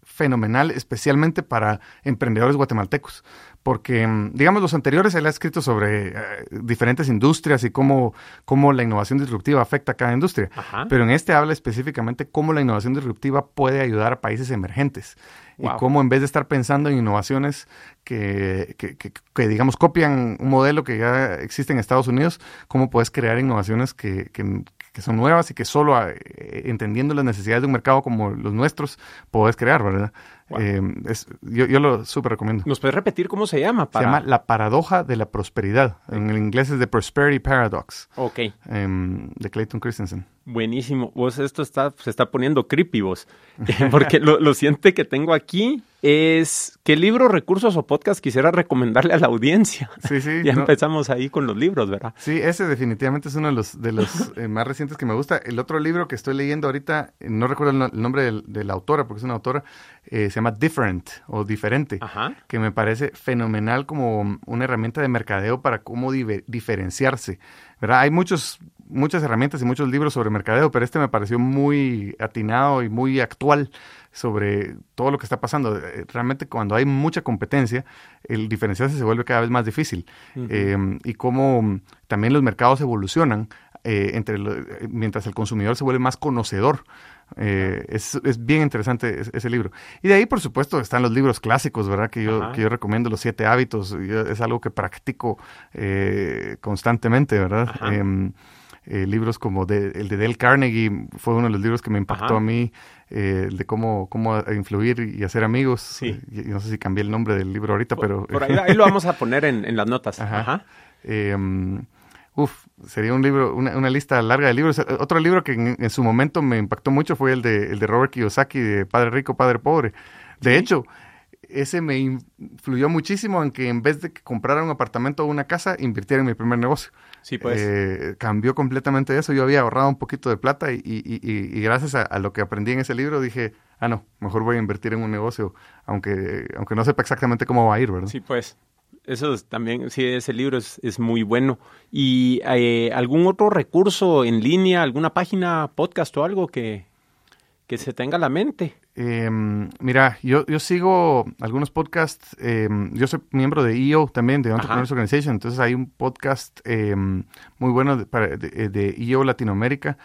fenomenal, especialmente para emprendedores guatemaltecos porque, mm, digamos, los anteriores él ha escrito sobre eh, diferentes industrias y cómo, cómo la innovación disruptiva afecta a cada industria. Pero en este habla específicamente cómo la innovación disruptiva puede ayudar a países emergentes. Y cómo en vez de estar pensando en innovaciones que, que, que, digamos, copian un modelo que ya existe en Estados Unidos, cómo puedes crear innovaciones que, que son nuevas y que solo eh, entendiendo las necesidades de un mercado como los nuestros, puedes crear, ¿verdad? Eh, yo, lo súper recomiendo. ¿Nos puedes repetir cómo se llama? Se llama La Paradoja de la Prosperidad. En el inglés es The Prosperity Paradox. Ok. Em, de Clayton Christensen. Buenísimo. Vos esto está, se está poniendo creepy vos. *laughs* Porque lo, lo siguiente que tengo aquí es qué libro, recursos o podcast quisiera recomendarle a la audiencia. Sí, sí. *laughs* ya empezamos ahí con los libros, ¿verdad? Sí, ese definitivamente es uno de los, de los eh, más recientes que me gusta. El otro libro que estoy leyendo ahorita, no recuerdo el, nombre de la autora, porque es una autora, eh, se llama Different o Diferente, que me parece fenomenal como una herramienta de mercadeo para cómo diferenciarse. ¿verdad? Hay muchos muchas herramientas y muchos libros sobre mercadeo, pero este me pareció muy atinado y muy actual sobre todo lo que está pasando. Eh, realmente cuando hay mucha competencia, el diferenciarse se vuelve cada vez más difícil. Em, y cómo también los mercados evolucionan eh, entre mientras el consumidor se vuelve más conocedor. Eh, es, es, bien interesante ese, libro. Y de ahí, por supuesto, están los libros clásicos, ¿verdad? Que yo, que yo recomiendo, Los Siete Hábitos. es algo que practico constantemente, ¿verdad? Eh, libros como de, el de Dale Carnegie fue uno de los libros que me impactó a mí, eh, de cómo, cómo influir y hacer amigos. Sí. Eh, no sé si cambié el nombre del libro ahorita, pero... Por *laughs* ahí, lo vamos a poner en, las notas. Ajá. Em, uf, sería un libro, una, lista larga de libros. Otro libro que en, su momento me impactó mucho fue el de, el de Robert Kiyosaki, de Padre Rico, Padre Pobre. De hecho, ese me influyó muchísimo en que en vez de que comprara un apartamento o una casa, invirtiera en mi primer negocio. Sí, pues. Eh, cambió completamente eso. Yo había ahorrado un poquito de plata y, y, y, y gracias a, a, lo que aprendí en ese libro dije, ah, no, mejor voy a invertir en un negocio, aunque, aunque no sepa exactamente cómo va a ir, ¿verdad? Sí, pues. Eso es, también, sí, ese libro es, es muy bueno. ¿Y eh, algún otro recurso en línea, alguna página, podcast o algo que, que se tenga la mente? Eh, mira, yo, yo sigo algunos podcasts, eh, yo soy miembro de EO también, de Entrepreneurs Ajá. Organization, entonces hay un podcast eh, muy bueno de, para, de, de, EO Latinoamérica,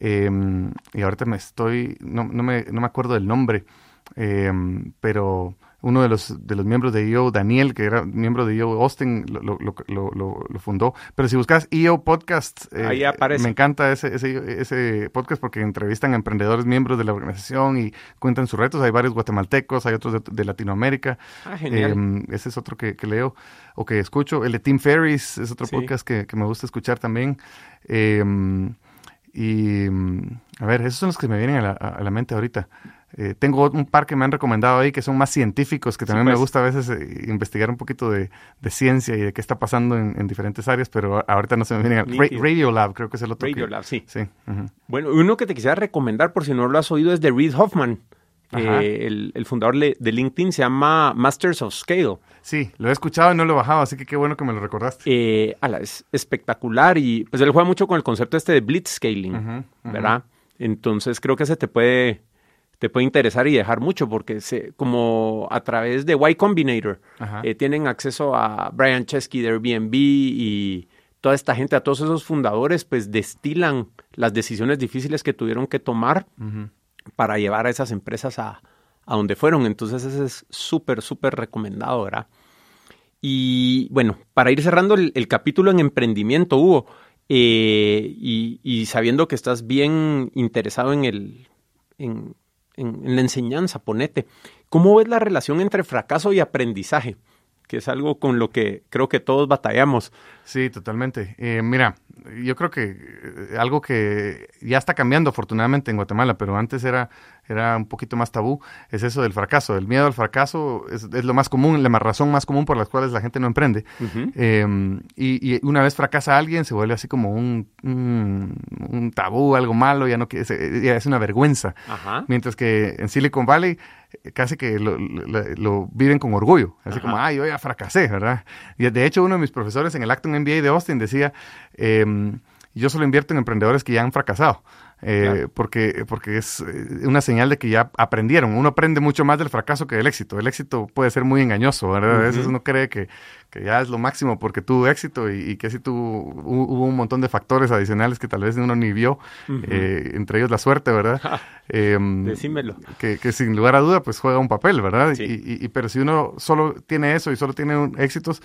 y ahorita me estoy, no, no, me, no me acuerdo del nombre, pero uno de los, de los miembros de EO, Daniel, que era miembro de EO Austin, lo, lo, lo, lo fundó. Pero si buscas EO Podcast, eh, me encanta ese, ese, ese, podcast porque entrevistan a emprendedores miembros de la organización y cuentan sus retos. Hay varios guatemaltecos, hay otros de, de Latinoamérica. Ah, genial. Eh, ese es otro que, que, leo o que escucho. El de Tim Ferris es otro sí. podcast que, que, me gusta escuchar también. Eh, y a ver, esos son los que me vienen a la, a la mente ahorita. Eh, tengo un par que me han recomendado ahí que son más científicos, que también sí, pues. me gusta a veces eh, investigar un poquito de, de, ciencia y de qué está pasando en, en, diferentes áreas, pero ahorita no se me viene. Ra Radio Lab, creo que es el otro. Radio que, Lab, sí. sí uh -huh. Bueno, uno que te quisiera recomendar, por si no lo has oído, es de Reid Hoffman. Eh, el, el, fundador de LinkedIn se llama Masters of Scale. Sí, lo he escuchado y no lo he bajado, así que qué bueno que me lo recordaste. Eh, ala, es espectacular y pues él juega mucho con el concepto este de blitzscaling, uh -huh, uh -huh. ¿verdad? Entonces creo que se te puede te puede interesar y dejar mucho porque se, como a través de Y Combinator eh, tienen acceso a Brian Chesky de Airbnb y toda esta gente, a todos esos fundadores, pues destilan las decisiones difíciles que tuvieron que tomar uh -huh. para llevar a esas empresas a, a donde fueron. Entonces ese es súper, súper recomendado, ¿verdad? Y bueno, para ir cerrando el, el capítulo en emprendimiento, Hugo, eh, y, y, sabiendo que estás bien interesado en el... En, en, la enseñanza, ponete. ¿Cómo ves la relación entre fracaso y aprendizaje? Que es algo con lo que creo que todos batallamos. Sí, totalmente. Eh, mira, yo creo que eh, algo que ya está cambiando afortunadamente en Guatemala, pero antes era, era un poquito más tabú, es eso del fracaso. El miedo al fracaso es, es lo más común, la razón más común por las cuales la gente no emprende. Uh -huh. eh, y, y, una vez fracasa alguien, se vuelve así como un, un, un tabú, algo malo, ya no ya es una vergüenza. -huh. Mientras que en Silicon Valley casi que lo, lo, lo, viven con orgullo, así Ajá. como, ah, yo ya fracasé, ¿verdad? Y de hecho uno de mis profesores en el Acton MBA de Austin decía, eh, yo solo invierto en emprendedores que ya han fracasado. Eh, claro. porque, porque es eh, una señal de que ya aprendieron. Uno aprende mucho más del fracaso que del éxito. El éxito puede ser muy engañoso, ¿verdad? Uh -huh. A veces uno cree que, que, ya es lo máximo porque tuvo éxito y, y que si tuvo, hubo un montón de factores adicionales que tal vez uno ni vio, uh -huh. eh, entre ellos la suerte, ¿verdad? *laughs* Em, Decímelo. Que, que, sin lugar a duda pues juega un papel, ¿verdad? Sí. Y, y, pero si uno solo tiene eso y solo tiene un, éxitos,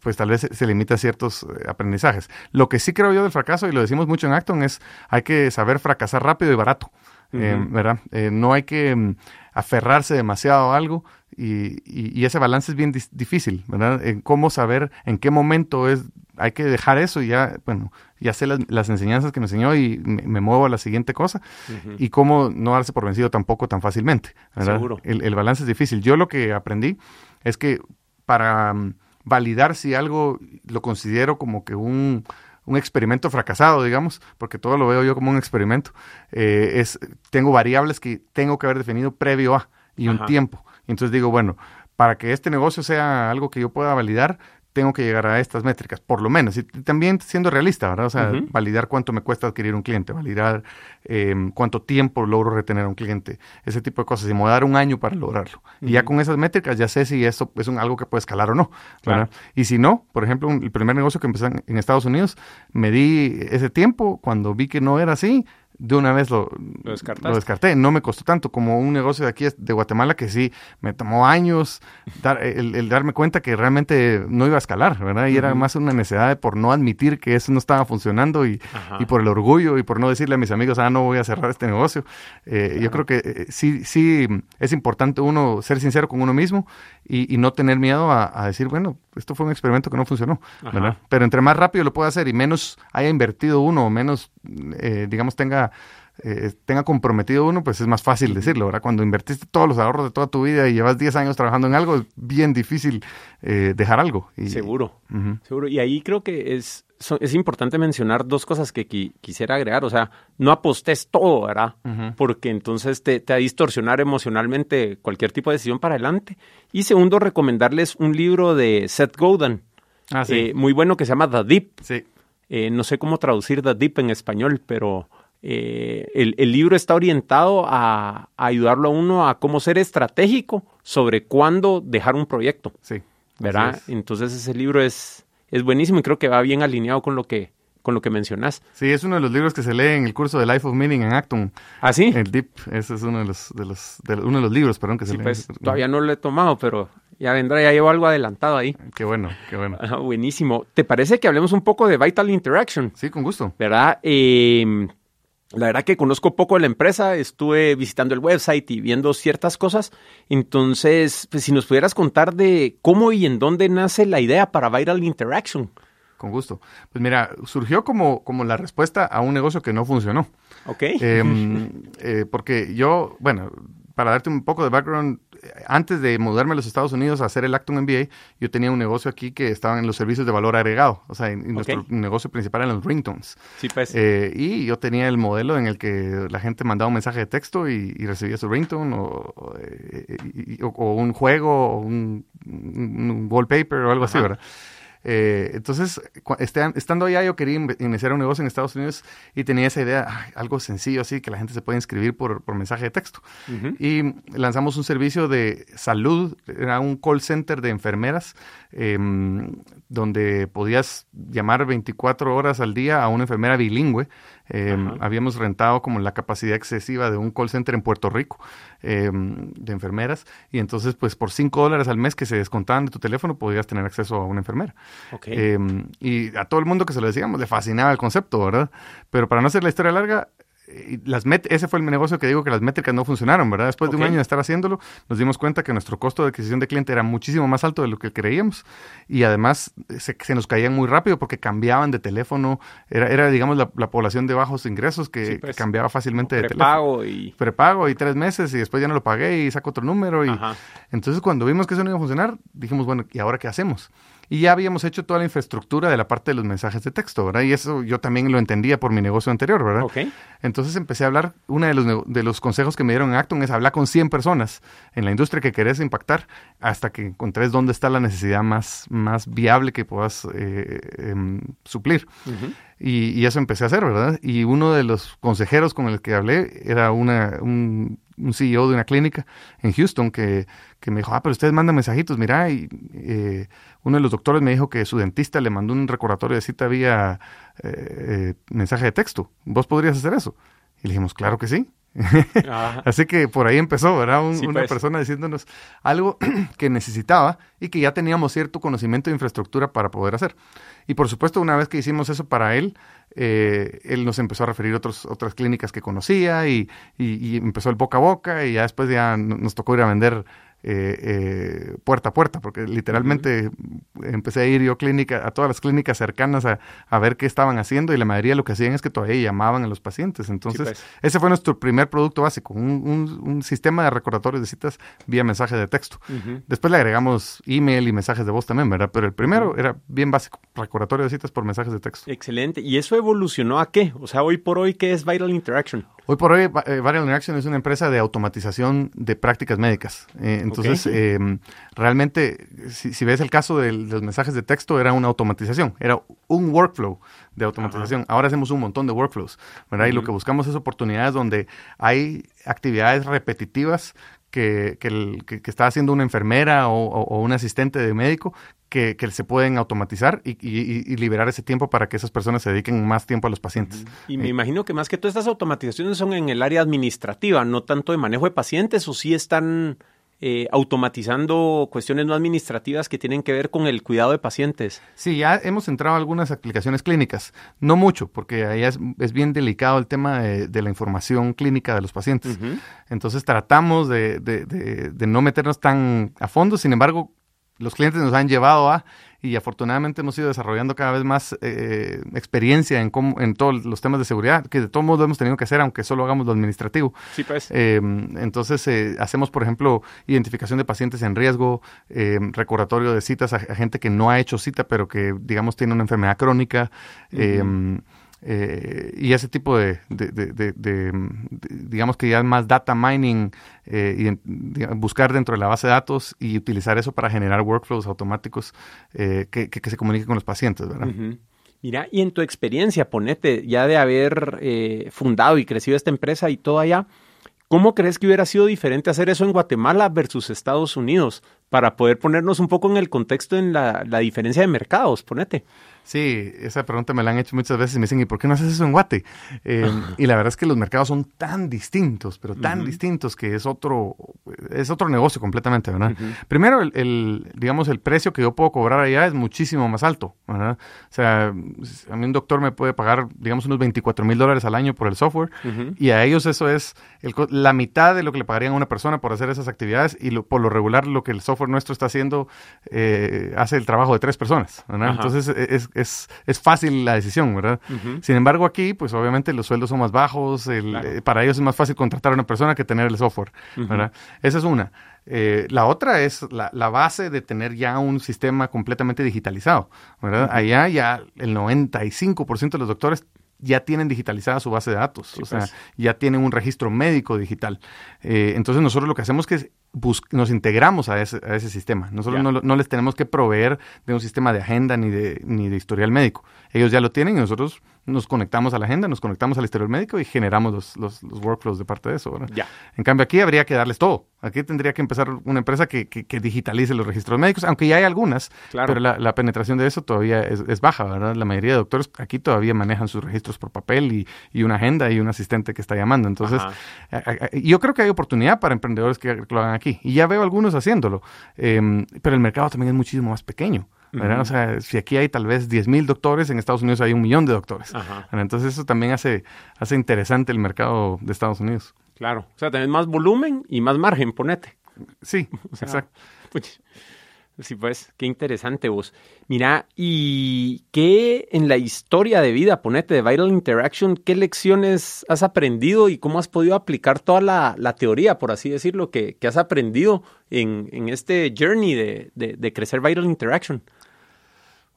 pues tal vez se, limita a ciertos eh, aprendizajes. Lo que sí creo yo del fracaso, y lo decimos mucho en Acton, es hay que saber fracasar rápido y barato, uh -huh. eh, ¿verdad? Eh, no hay que um, aferrarse demasiado a algo y, y, y ese balance es bien di difícil, ¿verdad? En cómo saber en qué momento es hay que dejar eso y ya, bueno, ya sé las, las enseñanzas que me enseñó y me, me muevo a la siguiente cosa. Uh -huh. Y cómo no darse por vencido tampoco tan fácilmente. ¿verdad? Seguro. El, el, balance es difícil. Yo lo que aprendí es que para um, validar si algo lo considero como que un, un experimento fracasado, digamos, porque todo lo veo yo como un experimento, eh, es, tengo variables que tengo que haber definido previo a y un tiempo. Y entonces digo, bueno, para que este negocio sea algo que yo pueda validar, tengo que llegar a estas métricas, por lo menos. Y también siendo realista, ¿verdad? O sea, uh -huh. validar cuánto me cuesta adquirir un cliente, validar eh, cuánto tiempo logro retener a un cliente, ese tipo de cosas. Y me voy a dar un año para lograrlo. Uh -huh. Y ya con esas métricas ya sé si eso es un, algo que puede escalar o no. Y si no, por ejemplo, un, el primer negocio que empecé en, en Estados Unidos, me di ese tiempo, cuando vi que no era así, de una vez lo, lo, lo, descarté. No me costó tanto como un negocio de aquí de Guatemala que sí me tomó años dar, el, el, darme cuenta que realmente no iba a escalar, ¿verdad? Y uh -huh. era más una necesidad por no admitir que eso no estaba funcionando y, y, por el orgullo y por no decirle a mis amigos, ah, no voy a cerrar este negocio. Eh, Yo creo que eh, sí, sí es importante uno ser sincero con uno mismo y, y no tener miedo a, a, decir, bueno, esto fue un experimento que no funcionó, ¿verdad? Pero entre más rápido lo pueda hacer y menos haya invertido uno o menos, eh, digamos, tenga eh, tenga comprometido uno, pues es más fácil decirlo, ¿verdad? Cuando invertiste todos los ahorros de toda tu vida y llevas 10 años trabajando en algo, es bien difícil eh, dejar algo. seguro, seguro. Y ahí creo que es, es importante mencionar dos cosas que quisiera agregar. O sea, no apostes todo, ¿verdad? Porque entonces te, te va a distorsionar emocionalmente cualquier tipo de decisión para adelante. Y segundo, recomendarles un libro de Seth Godin, ah, eh, muy bueno que se llama The Deep. Sí. No sé cómo traducir The Deep en español, pero eh, el, libro está orientado a, ayudarlo a uno a cómo ser estratégico sobre cuándo dejar un proyecto. Sí. ¿Verdad? Entonces ese libro es, es buenísimo y creo que va bien alineado con lo que con lo que mencionas. Sí, es uno de los libros que se lee en el curso de Life of Meaning en Acton. ¿Ah, sí? El Deep, ese es uno de los, de los, uno de los libros, perdón, que se lee. Pues, todavía no lo he tomado, pero ya vendrá, ya llevo algo adelantado ahí. Qué bueno, qué bueno. buenísimo. ¿Te parece que hablemos un poco de Vital Interaction? Sí, con gusto. ¿Verdad? Eh, la verdad que conozco poco de la empresa, estuve visitando el website y viendo ciertas cosas. Entonces, pues, si nos pudieras contar de cómo y en dónde nace la idea para Viral Interaction. Con gusto. Pues mira, surgió como, como la respuesta a un negocio que no funcionó. Ok. Em, *laughs* eh, porque yo, bueno, para darte un poco de background, antes de mudarme a los Estados Unidos a hacer el Acton MBA, yo tenía un negocio aquí que estaba en los servicios de valor agregado. O sea, nuestro negocio principal eran los ringtones. Sí, pues. Eh, y yo tenía el modelo en el que la gente mandaba un mensaje de texto y, recibía su ringtone o, eh, un juego o un, wallpaper o algo así, ¿verdad? Eh, entonces, este, estando allá, yo quería iniciar un negocio en Estados Unidos y tenía esa idea, algo sencillo así, que la gente se puede inscribir por, mensaje de texto. Y lanzamos un servicio de salud, era un call center de enfermeras, em, donde podías llamar 24 horas al día a una enfermera bilingüe Em, habíamos rentado como la capacidad excesiva de un call center en Puerto Rico em, de enfermeras y entonces pues por 5 dólares al mes que se descontaban de tu teléfono podías tener acceso a una enfermera. Em, y a todo el mundo que se lo decíamos le fascinaba el concepto, ¿verdad? Pero para no hacer la historia larga, las ese fue el negocio que digo que las métricas no funcionaron, ¿verdad? Después de un año de estar haciéndolo, nos dimos cuenta que nuestro costo de adquisición de cliente era muchísimo más alto de lo que creíamos y además se, nos caían muy rápido porque cambiaban de teléfono, era, era digamos, la, población de bajos ingresos que, pues, cambiaba fácilmente de teléfono. Y... Prepago y tres meses y después ya no lo pagué y saco otro número. y Entonces cuando vimos que eso no iba a funcionar, dijimos, bueno, ¿y ahora qué hacemos? Y ya habíamos hecho toda la infraestructura de la parte de los mensajes de texto, ¿verdad? Y eso yo también lo entendía por mi negocio anterior, ¿verdad? Ok. Entonces empecé a hablar, uno de los, de los consejos que me dieron en Acton es hablar con 100 personas en la industria que querés impactar hasta que encontres dónde está la necesidad más, más viable que puedas eh, em, suplir. y, eso empecé a hacer, ¿verdad? Y uno de los consejeros con el que hablé era una, un, un CEO de una clínica en Houston que, que, me dijo, ah, pero ustedes mandan mensajitos, mira, y eh, uno de los doctores me dijo que su dentista le mandó un recordatorio de cita vía eh, eh, mensaje de texto. ¿Vos podrías hacer eso? Y le dijimos, claro que sí. *laughs* Así que por ahí empezó, ¿verdad? una pues. persona diciéndonos algo *clears throat* que necesitaba y que ya teníamos cierto conocimiento de infraestructura para poder hacer. Y por supuesto, una vez que hicimos eso para él, eh, él nos empezó a referir otros, otras clínicas que conocía y, y, empezó el boca a boca y ya después ya nos tocó ir a vender eh, eh, puerta a puerta, porque literalmente empecé a ir yo clínica, a todas las clínicas cercanas a, a, ver qué estaban haciendo y la mayoría lo que hacían es que todavía llamaban a los pacientes. Entonces, pues. ese fue nuestro primer producto básico, un, un, sistema de recordatorios de citas vía mensaje de texto. Después le agregamos email y mensajes de voz también, ¿verdad? Pero el primero era bien básico, recordatorio de citas por mensajes de texto. Excelente. ¿Y eso evolucionó a qué? O sea, hoy por hoy, ¿qué es Vital Interaction? Hoy por hoy, eh, Viral Interaction es una empresa de automatización de prácticas médicas. Eh, entonces, em, realmente, si, ves el caso de, los mensajes de texto, era una automatización, era un workflow de automatización. Ahora hacemos un montón de workflows, ¿verdad? Y lo que buscamos es oportunidades donde hay actividades repetitivas que, que, está haciendo una enfermera o, un asistente de médico que, se pueden automatizar y, liberar ese tiempo para que esas personas se dediquen más tiempo a los pacientes. Y me imagino que más que todas estas automatizaciones son en el área administrativa, no tanto de manejo de pacientes, o sí están eh, automatizando cuestiones no administrativas que tienen que ver con el cuidado de pacientes. Sí, ya hemos entrado a algunas aplicaciones clínicas, no mucho, porque ahí es, bien delicado el tema de, la información clínica de los pacientes. Entonces tratamos de, de, no meternos tan a fondo, sin embargo, los clientes nos han llevado a, y afortunadamente hemos ido desarrollando cada vez más eh, experiencia en, cómo, en todos los temas de seguridad, que de todos modos hemos tenido que hacer, aunque solo hagamos lo administrativo. Sí, pues. Em, entonces, eh, hacemos, por ejemplo, identificación de pacientes en riesgo, em, recordatorio de citas a, gente que no ha hecho cita, pero que, digamos, tiene una enfermedad crónica. Eh, y ese tipo de, digamos que ya más data mining, eh, y, buscar dentro de la base de datos y utilizar eso para generar workflows automáticos eh, que, se comuniquen con los pacientes, ¿verdad? Mira, y en tu experiencia, ponete, ya de haber fundado y crecido esta empresa y todo allá, ¿cómo crees que hubiera sido diferente hacer eso en Guatemala versus Estados Unidos? Para poder ponernos un poco en el contexto en la diferencia de mercados, ponete. Sí, esa pregunta me la han hecho muchas veces y me dicen, ¿y por qué no haces eso en Guate? Eh, y la verdad es que los mercados son tan distintos, pero tan distintos que es otro, es otro negocio completamente, ¿verdad? Primero, el, digamos, el precio que yo puedo cobrar allá es muchísimo más alto, ¿verdad? O sea, a mí un doctor me puede pagar, digamos, unos 24 mil dólares al año por el software y a ellos eso es la mitad de lo que le pagarían a una persona por hacer esas actividades y por lo regular lo que el software nuestro está haciendo eh, hace el trabajo de tres personas, ¿verdad? Entonces es, es, es fácil la decisión, ¿verdad? Sin embargo, aquí, pues obviamente los sueldos son más bajos, eh, para ellos es más fácil contratar a una persona que tener el software, ¿verdad? Esa es una. Eh, la otra es la, la, base de tener ya un sistema completamente digitalizado, ¿verdad? Allá ya el 95% de los doctores ya tienen digitalizada su base de datos, o sea, pues. ya tienen un registro médico digital. Eh, entonces nosotros lo que hacemos es que nos integramos a ese, a ese sistema. Nosotros no, no, les tenemos que proveer de un sistema de agenda ni de, ni de historial médico. Ellos ya lo tienen y nosotros nos conectamos a la agenda, nos conectamos al historial médico y generamos los, los, workflows de parte de eso. ¿verdad? Ya. En cambio, aquí habría que darles todo. Aquí tendría que empezar una empresa que, que, digitalice los registros médicos, aunque ya hay algunas, pero la, la, penetración de eso todavía es, es, baja, ¿verdad? La mayoría de doctores aquí todavía manejan sus registros por papel y, y una agenda y un asistente que está llamando. Entonces, yo creo que hay oportunidad para emprendedores que lo hagan aquí. Y ya veo algunos haciéndolo, em, pero el mercado también es muchísimo más pequeño. O sea, si aquí hay tal vez 10 mil doctores, en Estados Unidos hay un millón de doctores. Entonces eso también hace, hace interesante el mercado de Estados Unidos. Claro, o sea, tenés más volumen y más margen, ponete. Sí, *laughs* exacto. Sí, pues, qué interesante vos. Mira, ¿y qué en la historia de vida, ponete, de Vital Interaction, qué lecciones has aprendido y cómo has podido aplicar toda la, teoría, por así decirlo, que, has aprendido en, en este journey de, de, de crecer Vital Interaction?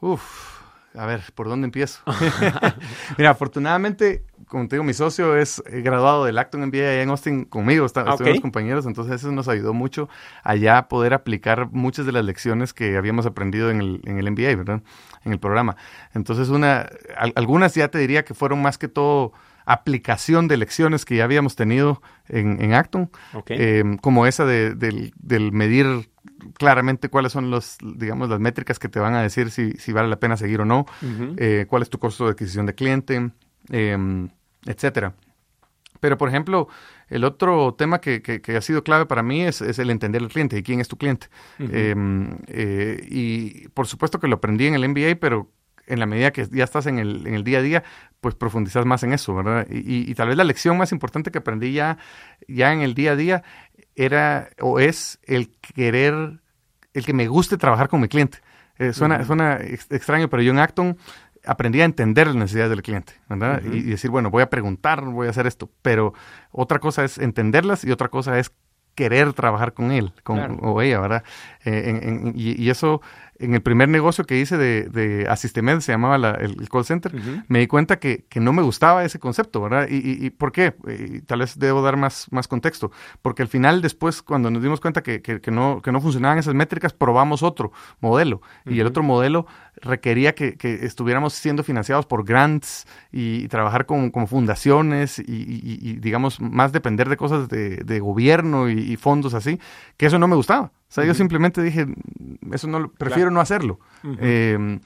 Uf, a ver, ¿por dónde empiezo? *laughs* *laughs* Mira, afortunadamente, como te digo, mi socio es eh, graduado del Acton MBA allá en Austin conmigo, está, estuvimos compañeros, entonces eso nos ayudó mucho allá a poder aplicar muchas de las lecciones que habíamos aprendido en el, en el MBA, ¿verdad? En el programa. Entonces, una, algunas ya te diría que fueron más que todo aplicación de lecciones que ya habíamos tenido en, en Acton, em, como esa de, del, del medir claramente cuáles son los, digamos, las métricas que te van a decir si, si vale la pena seguir o no, eh, cuál es tu costo de adquisición de cliente, eh, etcétera. Pero, por ejemplo, el otro tema que, que, ha sido clave para mí es, es, el entender al cliente y quién es tu cliente. Em, eh, y por supuesto que lo aprendí en el MBA, pero en la medida que ya estás en el, en el día a día, pues profundizas más en eso, ¿verdad? Y, y, tal vez la lección más importante que aprendí ya, ya en el día a día era o es el querer, el que me guste trabajar con mi cliente. Eh, suena, suena extraño, pero yo en Acton aprendí a entender las necesidades del cliente, ¿verdad? y, decir, bueno, voy a preguntar, voy a hacer esto, pero otra cosa es entenderlas y otra cosa es querer trabajar con él con, o ella, ¿verdad? Eh, y, y, eso en el primer negocio que hice de, de Asistemed, se llamaba el call center, me di cuenta que, que, no me gustaba ese concepto, ¿verdad? ¿Y, y, por qué? Y tal vez debo dar más, más contexto. Porque al final, después, cuando nos dimos cuenta que, que, que no, que no funcionaban esas métricas, probamos otro modelo. Y el otro modelo requería que, estuviéramos siendo financiados por grants y, trabajar con, como fundaciones y, digamos, más depender de cosas de, de gobierno y, fondos así, que eso no me gustaba. O sea, yo simplemente dije, eso no, prefiero no hacerlo. Eh,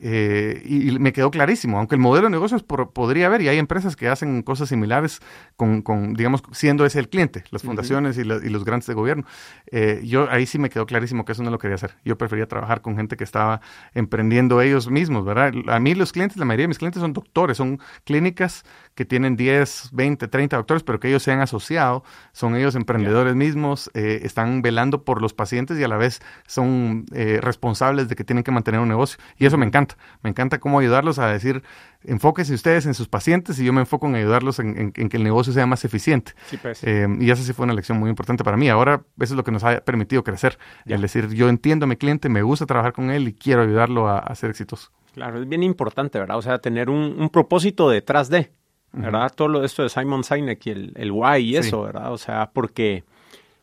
y, me quedó clarísimo, aunque el modelo de negocios podría haber, y hay empresas que hacen cosas similares con, con digamos, siendo ese el cliente, las fundaciones y, los grandes de gobierno. Eh, yo ahí sí me quedó clarísimo que eso no lo quería hacer. Yo prefería trabajar con gente que estaba emprendiendo ellos mismos, ¿verdad? A mí los clientes, la mayoría de mis clientes son doctores, son clínicas que tienen 10, 20, 30 doctores, pero que ellos se han asociado, son ellos emprendedores mismos, eh, están velando por los pacientes y a la vez son responsables de que tienen que mantener un negocio. Y eso me encanta. Me encanta cómo ayudarlos a decir, enfóquense ustedes en sus pacientes y yo me enfoco en ayudarlos en, que el negocio sea más eficiente. Pues. Eh, y esa sí fue una lección muy importante para mí. Ahora eso es lo que nos ha permitido crecer. Es decir, yo entiendo a mi cliente, me gusta trabajar con él y quiero ayudarlo a, ser exitoso. Claro, es bien importante, ¿verdad? O sea, tener un, propósito detrás de, ¿verdad? Todo esto de Simon Sinek y el, el why y eso, ¿verdad? O sea, porque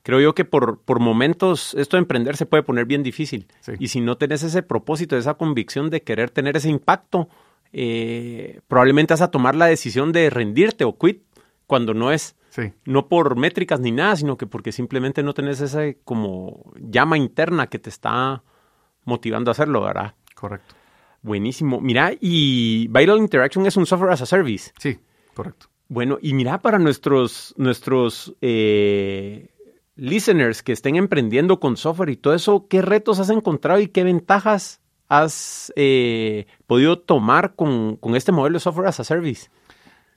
creo yo que por, por momentos esto de emprender se puede poner bien difícil. Y si no tenés ese propósito, esa convicción de querer tener ese impacto, eh, probablemente vas a tomar la decisión de rendirte o quit cuando no es. No por métricas ni nada, sino que porque simplemente no tenés esa como llama interna que te está motivando a hacerlo, ¿verdad? Correcto. Buenísimo. Mira, y Vital Interaction es un software as a service. Sí, correcto. Bueno, y mira para nuestros, nuestros eh, listeners que estén emprendiendo con software y todo eso, ¿qué retos has encontrado y qué ventajas has eh, podido tomar con, este modelo de software as a service?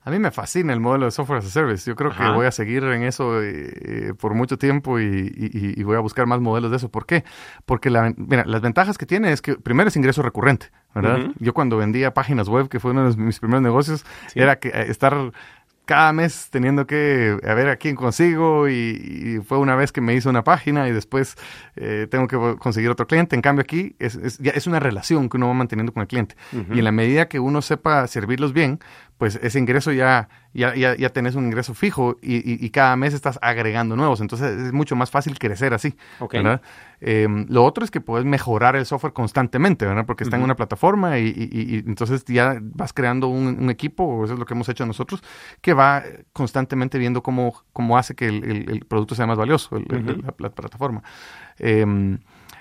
A mí me fascina el modelo de software as a service. Yo creo que voy a seguir en eso eh, por mucho tiempo y, voy a buscar más modelos de eso. ¿Por qué? Porque las ventajas que tiene es que primero es ingreso recurrente, ¿verdad? Yo cuando vendía páginas web, que fue uno de mis primeros negocios, era que eh, estar cada mes teniendo que a ver a quién consigo y, fue una vez que me hizo una página y después eh, tengo que conseguir otro cliente. En cambio aquí es, es, ya es una relación que uno va manteniendo con el cliente. Y en la medida que uno sepa servirlos bien, pues ese ingreso ya, ya, ya, ya tenés un ingreso fijo y, y, cada mes estás agregando nuevos. Entonces es mucho más fácil crecer así. ¿verdad? Em, lo otro es que puedes mejorar el software constantemente, ¿verdad? Porque está en una plataforma y, y, entonces ya vas creando un, equipo, eso es lo que hemos hecho nosotros, que va constantemente viendo cómo, cómo hace que el, el, producto sea más valioso, la, la, plataforma. Eh,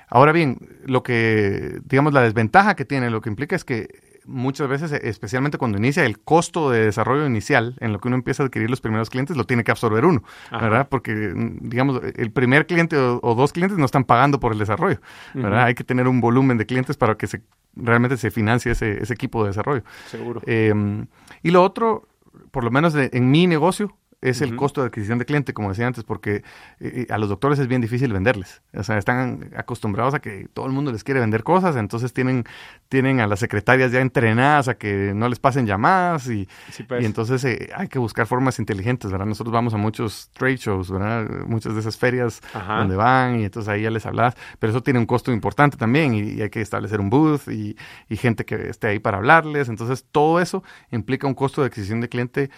ahora bien, lo que, digamos, la desventaja que tiene, lo que implica es que muchas veces, especialmente cuando inicia, el costo de desarrollo inicial en lo que uno empieza a adquirir los primeros clientes lo tiene que absorber uno, ¿verdad? Porque, digamos, el primer cliente o, dos clientes no están pagando por el desarrollo, ¿verdad? Hay que tener un volumen de clientes para que se, realmente se financie ese, ese equipo de desarrollo. Seguro. Em, y lo otro, por lo menos en mi negocio, es el costo de adquisición de cliente, como decía antes, porque eh, eh, a los doctores es bien difícil venderles. O sea, están acostumbrados a que todo el mundo les quiere vender cosas, entonces tienen, tienen a las secretarias ya entrenadas a que no les pasen llamadas y, pues. y entonces eh, hay que buscar formas inteligentes, ¿verdad? Nosotros vamos a muchos trade shows, ¿verdad? Muchas de esas ferias donde van y entonces ahí ya les hablas, pero eso tiene un costo importante también y, hay que establecer un booth y, y gente que esté ahí para hablarles, entonces todo eso implica un costo de adquisición de cliente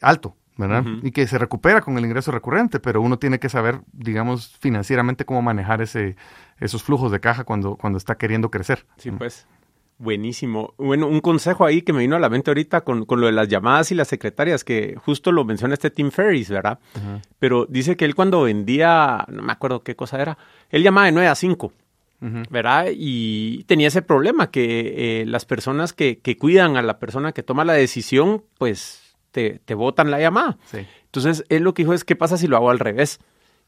alto. ¿Verdad? Y que se recupera con el ingreso recurrente, pero uno tiene que saber, digamos, financieramente cómo manejar ese, esos flujos de caja cuando, cuando está queriendo crecer. Sí, pues. Buenísimo. Bueno, un consejo ahí que me vino a la mente ahorita con, con lo de las llamadas y las secretarias, que justo lo menciona este Tim Ferris, ¿verdad? Pero dice que él cuando vendía, no me acuerdo qué cosa era, él llamaba de 9 a 5. ¿verdad? Y tenía ese problema que eh, las personas que, que, cuidan a la persona que toma la decisión, pues te, te botan la llamada. Entonces, él lo que dijo es, ¿qué pasa si lo hago al revés?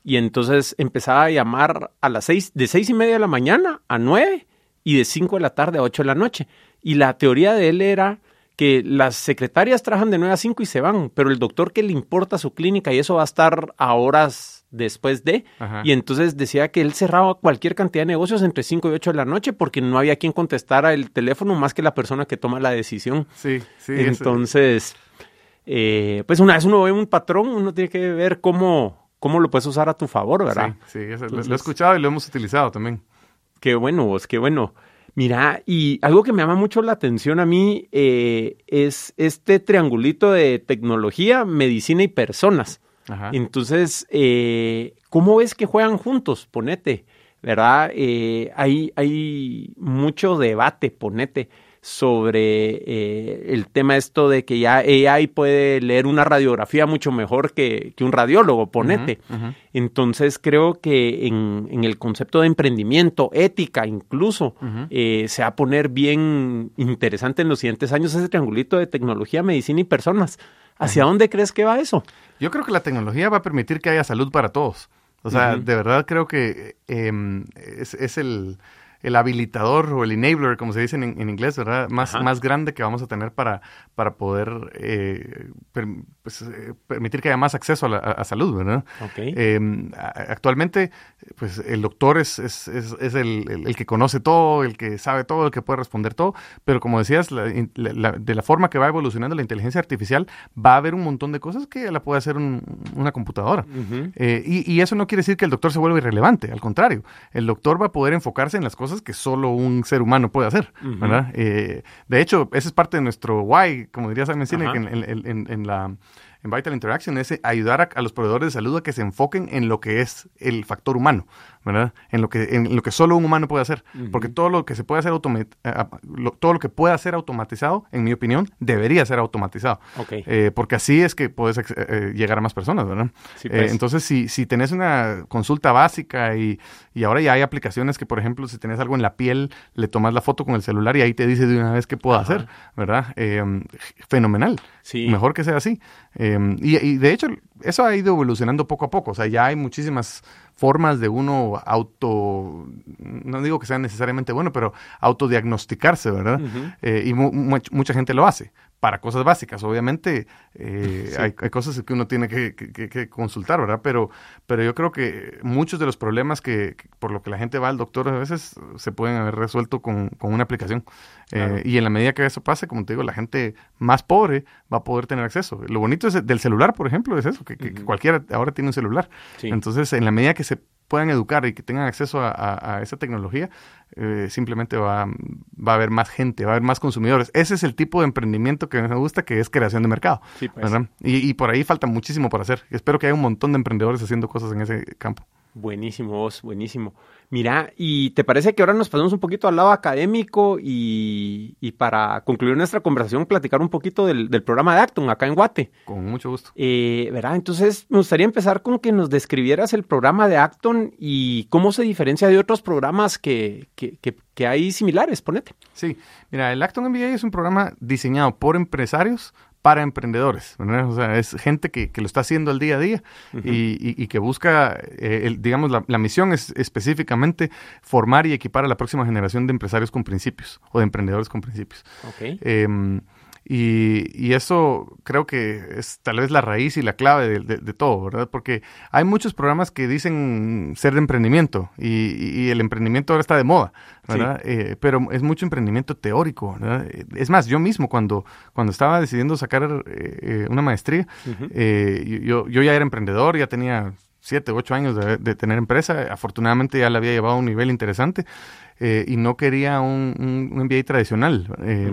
Y entonces empezaba a llamar a las seis, de seis y media de la mañana a nueve y de cinco de la tarde a ocho de la noche. Y la teoría de él era que las secretarias trabajan de nueve a cinco y se van, pero el doctor que le importa su clínica y eso va a estar a horas después de. Y entonces decía que él cerraba cualquier cantidad de negocios entre cinco y ocho de la noche porque no había quien contestara el teléfono más que la persona que toma la decisión. Sí, sí. Entonces, eh, pues una vez uno ve un patrón, uno tiene que ver cómo, cómo lo puedes usar a tu favor, ¿verdad? Sí, sí lo, he escuchado y lo hemos utilizado también. Qué bueno, vos, qué bueno. Mira, y algo que me llama mucho la atención a mí eh, es este triangulito de tecnología, medicina y personas. Entonces, eh, ¿cómo ves que juegan juntos? Ponete, ¿verdad? hay, hay mucho debate, ponete sobre eh, el tema esto de que ya AI puede leer una radiografía mucho mejor que, un radiólogo, ponete. Entonces creo que en, el concepto de emprendimiento, ética incluso, eh, se va a poner bien interesante en los siguientes años ese triangulito de tecnología, medicina y personas. ¿Hacia dónde crees que va eso? Yo creo que la tecnología va a permitir que haya salud para todos. O sea, de verdad creo que em, es, el, el habilitador o el enabler, como se dice en, inglés, ¿verdad? Más, más grande que vamos a tener para, para poder eh, pues, eh, permitir que haya más acceso a, la, a salud, ¿verdad? Em, actualmente, pues el doctor es, es, es, el, el, que conoce todo, el que sabe todo, el que puede responder todo, pero como decías, de la forma que va evolucionando la inteligencia artificial, va a haber un montón de cosas que la puede hacer una computadora. Eh, y, y eso no quiere decir que el doctor se vuelva irrelevante, al contrario, el doctor va a poder enfocarse en las cosas que solo un ser humano puede hacer, ¿verdad? Eh, de hecho, esa es parte de nuestro why, como diría Simon Sinek en, la en Vital Interaction es ayudar a, los proveedores de salud a que se enfoquen en lo que es el factor humano, ¿verdad? En lo que, en lo que solo un humano puede hacer. Porque todo lo que se puede hacer eh, todo lo que pueda ser automatizado, en mi opinión, debería ser automatizado. Eh, porque así es que puedes eh, llegar a más personas, ¿verdad? Pues. entonces, si, si tenés una consulta básica y, y, ahora ya hay aplicaciones que, por ejemplo, si tenés algo en la piel, le tomas la foto con el celular y ahí te dice de una vez qué puedo hacer, ¿verdad? fenomenal. Mejor que sea así. Y, de hecho, eso ha ido evolucionando poco a poco. O sea, ya hay muchísimas formas de uno auto, no digo que sea necesariamente bueno, pero autodiagnosticarse, ¿verdad? Eh, y mucha gente lo hace para cosas básicas. Obviamente eh, hay, cosas que uno tiene que, consultar, ¿verdad? Pero, pero yo creo que muchos de los problemas que, por lo que la gente va al doctor a veces se pueden haber resuelto con, una aplicación. Eh, y en la medida que eso pase, como te digo, la gente más pobre va a poder tener acceso. Lo bonito es del celular, por ejemplo, es eso, que, cualquiera ahora tiene un celular. Entonces, en la medida que se puedan educar y que tengan acceso a, esa tecnología, eh, simplemente va, va, a haber más gente, va a haber más consumidores. Ese es el tipo de emprendimiento que me gusta, que es creación de mercado. Pues. Y, y, por ahí falta muchísimo por hacer. Espero que haya un montón de emprendedores haciendo cosas en ese campo. Buenísimo, vos, buenísimo. Mira, ¿y te parece que ahora nos pasamos un poquito al lado académico y, para concluir nuestra conversación platicar un poquito del, programa de Acton acá en Guate? Con mucho gusto. Eh, ¿Verdad? Entonces me gustaría empezar con que nos describieras el programa de Acton y cómo se diferencia de otros programas que, que, que hay similares, ponete. Sí, mira, el Acton MBA es un programa diseñado por empresarios para emprendedores. O sea, es gente que, que, lo está haciendo el día a día y, y, que busca, eh, digamos, la, la, misión es específicamente formar y equipar a la próxima generación de empresarios con principios o de emprendedores con principios. Okay. Em, y, y, eso creo que es tal vez la raíz y la clave de, todo, ¿verdad? Porque hay muchos programas que dicen ser de emprendimiento y, el emprendimiento ahora está de moda, ¿verdad? Eh, pero es mucho emprendimiento teórico, ¿verdad? Es más, yo mismo cuando, cuando estaba decidiendo sacar eh, una maestría, eh, yo, yo ya era emprendedor, ya tenía siete, ocho años de, tener empresa. Afortunadamente ya la había llevado a un nivel interesante y no quería un, un, MBA tradicional. Eh,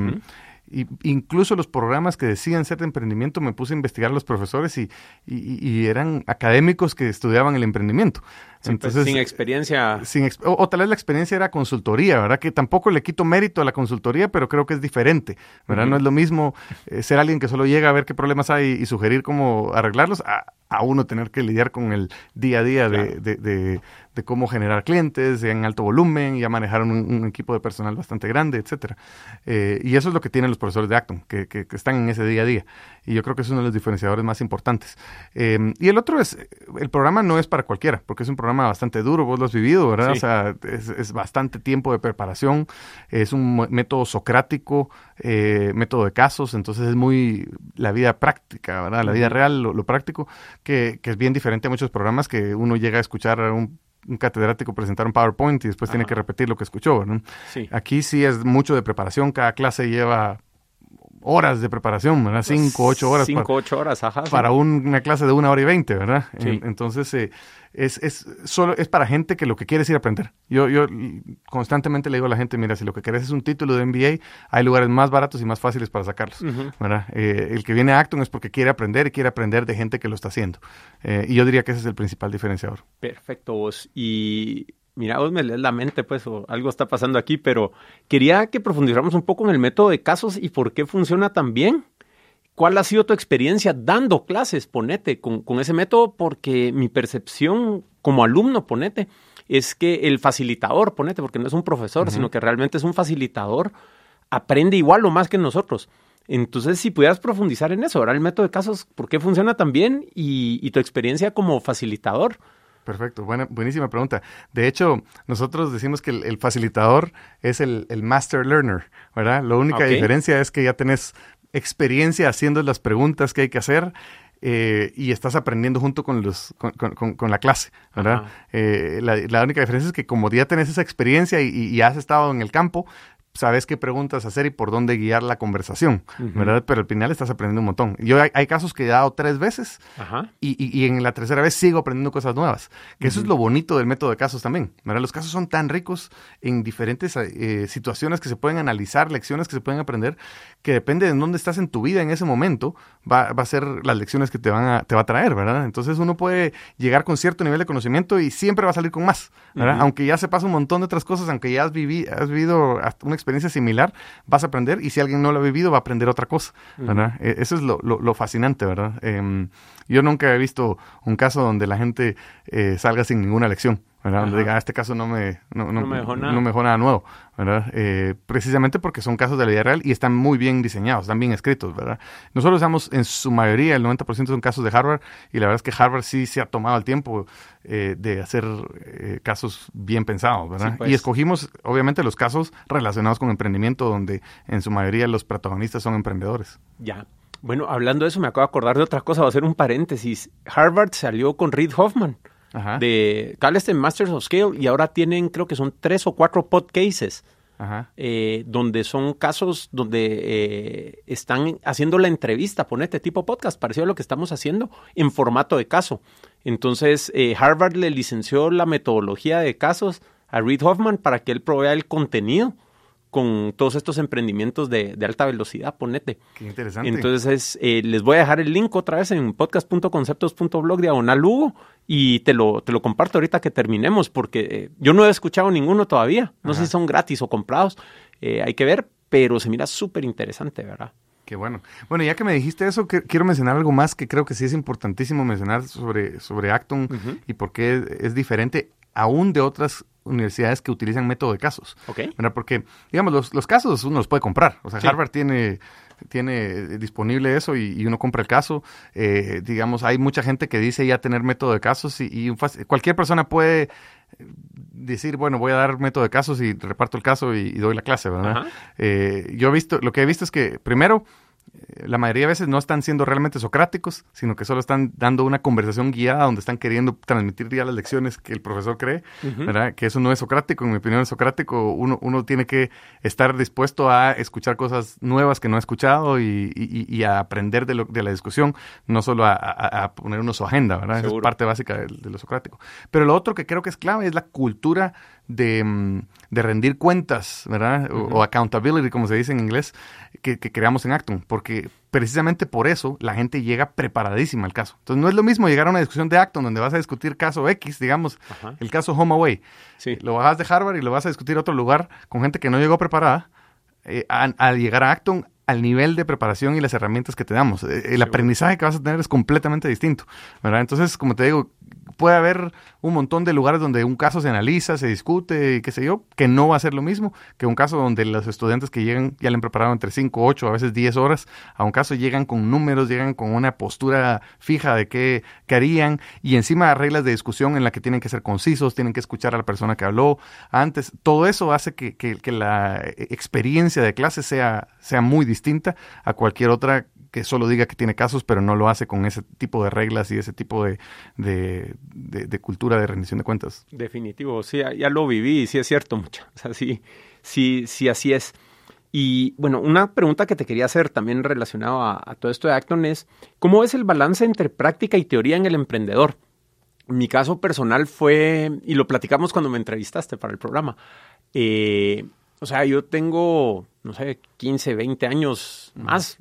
y, incluso los programas que decían ser de emprendimiento, me puse a investigar a los profesores y, y, eran académicos que estudiaban el emprendimiento. Pues, Entonces, sin experiencia. Sin, o, tal vez la experiencia era consultoría, ¿verdad? Que tampoco le quito mérito a la consultoría, pero creo que es diferente, ¿verdad? No es lo mismo eh, ser alguien que solo llega a ver qué problemas hay y, sugerir cómo arreglarlos, a, a, uno tener que lidiar con el día a día de, de, de cómo generar clientes en alto volumen, ya manejar un, equipo de personal bastante grande, etcétera. Eh, y eso es lo que tienen los profesores de Acton, que, que, están en ese día a día. Y yo creo que es uno de los diferenciadores más importantes. Em, y el otro es, el programa no es para cualquiera, porque es un programa bastante duro, vos lo has vivido, ¿verdad? O sea, es, bastante tiempo de preparación, es un método socrático, eh, método de casos, entonces es muy la vida práctica, ¿verdad? La vida real, lo, práctico, que, que es bien diferente a muchos programas que uno llega a escuchar un un catedrático presentar un PowerPoint y después tiene que repetir lo que escuchó. ¿no? Aquí sí es mucho de preparación, cada clase lleva horas de preparación, ¿verdad? Cinco, ocho horas. Cinco, ocho horas, ajá. Para una clase de una hora y veinte, ¿verdad? entonces, eh, es, es, solo, es para gente que lo que quiere es ir a aprender. Yo, yo constantemente le digo a la gente, mira, si lo que querés es un título de MBA, hay lugares más baratos y más fáciles para sacarlos, ¿verdad? Eh, el que viene a Acton es porque quiere aprender y quiere aprender de gente que lo está haciendo. Eh, y yo diría que ese es el principal diferenciador. Perfecto, vos. Y mira, vos me lees la mente, pues, o algo está pasando aquí, pero quería que profundizáramos un poco en el método de casos y por qué funciona tan bien. ¿Cuál ha sido tu experiencia dando clases, ponete, con, ese método? Porque mi percepción como alumno, ponete, es que el facilitador, ponete, porque no es un profesor, sino que realmente es un facilitador, aprende igual o más que nosotros. Entonces, si pudieras profundizar en eso, ahora el método de casos, ¿por qué funciona tan bien? Y, tu experiencia como facilitador. Perfecto, buena, buenísima pregunta. De hecho, nosotros decimos que el, facilitador es el, master learner, ¿verdad? La única diferencia es que ya tenés experiencia haciendo las preguntas que hay que hacer eh, y estás aprendiendo junto con, los, con, la clase, ¿verdad? Eh, la, única diferencia es que como ya tenés esa experiencia y, has estado en el campo, sabes qué preguntas hacer y por dónde guiar la conversación, ¿verdad? Pero al final estás aprendiendo un montón. Yo hay, casos que he dado tres veces Y, en la tercera vez sigo aprendiendo cosas nuevas. Que eso es lo bonito del método de casos también, ¿verdad? Los casos son tan ricos en diferentes eh, situaciones que se pueden analizar, lecciones que se pueden aprender, que depende de dónde estás en tu vida en ese momento, va, a ser las lecciones que te, van a, te va a traer, ¿verdad? Entonces uno puede llegar con cierto nivel de conocimiento y siempre va a salir con más, ¿verdad? Aunque ya se pasa un montón de otras cosas, aunque ya has, has vivido una experiencia similar, vas a aprender y si alguien no lo ha vivido va a aprender otra cosa, ¿verdad? E, eso es lo, lo, fascinante, ¿verdad? Em, yo nunca he visto un caso donde la gente eh, salga sin ninguna lección. ¿Verdad? Donde diga, ah, este caso no me, no, no, me dejó nada. No me nada nuevo, ¿verdad? Eh, precisamente porque son casos de la vida real y están muy bien diseñados, están bien escritos, ¿verdad? Nosotros usamos en su mayoría, el 90% son casos de Harvard y la verdad es que Harvard sí se ha tomado el tiempo eh, de hacer eh, casos bien pensados, ¿verdad? Pues. Y escogimos, obviamente, los casos relacionados con emprendimiento donde en su mayoría los protagonistas son emprendedores. Ya. Bueno, hablando de eso, me acabo de acordar de otra cosa, voy a hacer un paréntesis. Harvard salió con Reid Hoffman de Calleston Masters of Scale y ahora tienen, creo que son tres o cuatro podcases. Eh, donde son casos donde eh, están haciendo la entrevista, ponete tipo podcast, parecido a lo que estamos haciendo, en formato de caso. Entonces, eh, Harvard le licenció la metodología de casos a Reid Hoffman para que él provea el contenido con todos estos emprendimientos de, alta velocidad, ponete. Qué interesante. Entonces, eh, les voy a dejar el link otra vez en podcast.conceptos.blog diagonal Hugo y te lo, te lo comparto ahorita que terminemos porque eh, yo no he escuchado ninguno todavía. No sé si son gratis o comprados. Eh, hay que ver, pero se mira súper interesante, ¿verdad? Qué bueno. Bueno, ya que me dijiste eso, quiero mencionar algo más que creo que sí es importantísimo mencionar sobre, sobre Acton y por qué es diferente aún de otras universidades que utilizan método de casos. Porque, digamos, los, los, casos uno los puede comprar. O sea, Harvard tiene, tiene disponible eso y, uno compra el caso. Eh, digamos, hay mucha gente que dice ya tener método de casos y, cualquier persona puede decir, bueno, voy a dar método de casos y reparto el caso y, doy la clase, ¿verdad? Eh, yo he visto, lo que he visto es que primero la mayoría de veces no están siendo realmente socráticos, sino que solo están dando una conversación guiada donde están queriendo transmitir ya las lecciones que el profesor cree, ¿verdad? Que eso no es socrático, en mi opinión es socrático. Uno, uno tiene que estar dispuesto a escuchar cosas nuevas que no ha escuchado y, a aprender de, lo, de, la discusión, no solo a, poner uno su agenda, ¿verdad? es parte básica de, lo socrático. Pero lo otro que creo que es clave es la cultura de, mm, de rendir cuentas, ¿verdad? o, accountability, como se dice en inglés, que, creamos en Acton, porque precisamente por eso la gente llega preparadísima al caso. Entonces no es lo mismo llegar a una discusión de Acton donde vas a discutir caso X, digamos, el caso Home Away. Sí. Lo bajas de Harvard y lo vas a discutir a otro lugar con gente que no llegó preparada. Eh, al llegar a Acton al nivel de preparación y las herramientas que te damos. Eh, el aprendizaje que vas a tener es completamente distinto, ¿verdad? Entonces, como te digo, puede haber un montón de lugares donde un caso se analiza, se discute y qué sé yo, que no va a ser lo mismo que un caso donde los estudiantes que llegan ya le han preparado entre 5, 8, a veces 10 horas, a un caso llegan con números, llegan con una postura fija de qué, harían y encima reglas de discusión en la que tienen que ser concisos, tienen que escuchar a la persona que habló antes. Todo eso hace que, que la experiencia de clase sea, sea muy distinta a cualquier otra que solo diga que tiene casos, pero no lo hace con ese tipo de reglas y ese tipo de, de, cultura de rendición de cuentas. Definitivo, sí, ya lo viví sí es cierto mucho. O sea, sí, sí, sí, así es. Y bueno, una pregunta que te quería hacer también relacionado a, todo esto de Acton es, ¿cómo es el balance entre práctica y teoría en el emprendedor? Mi caso personal fue, y lo platicamos cuando me entrevistaste para el programa, eh, o sea, yo tengo, no sé, 15, 20 años más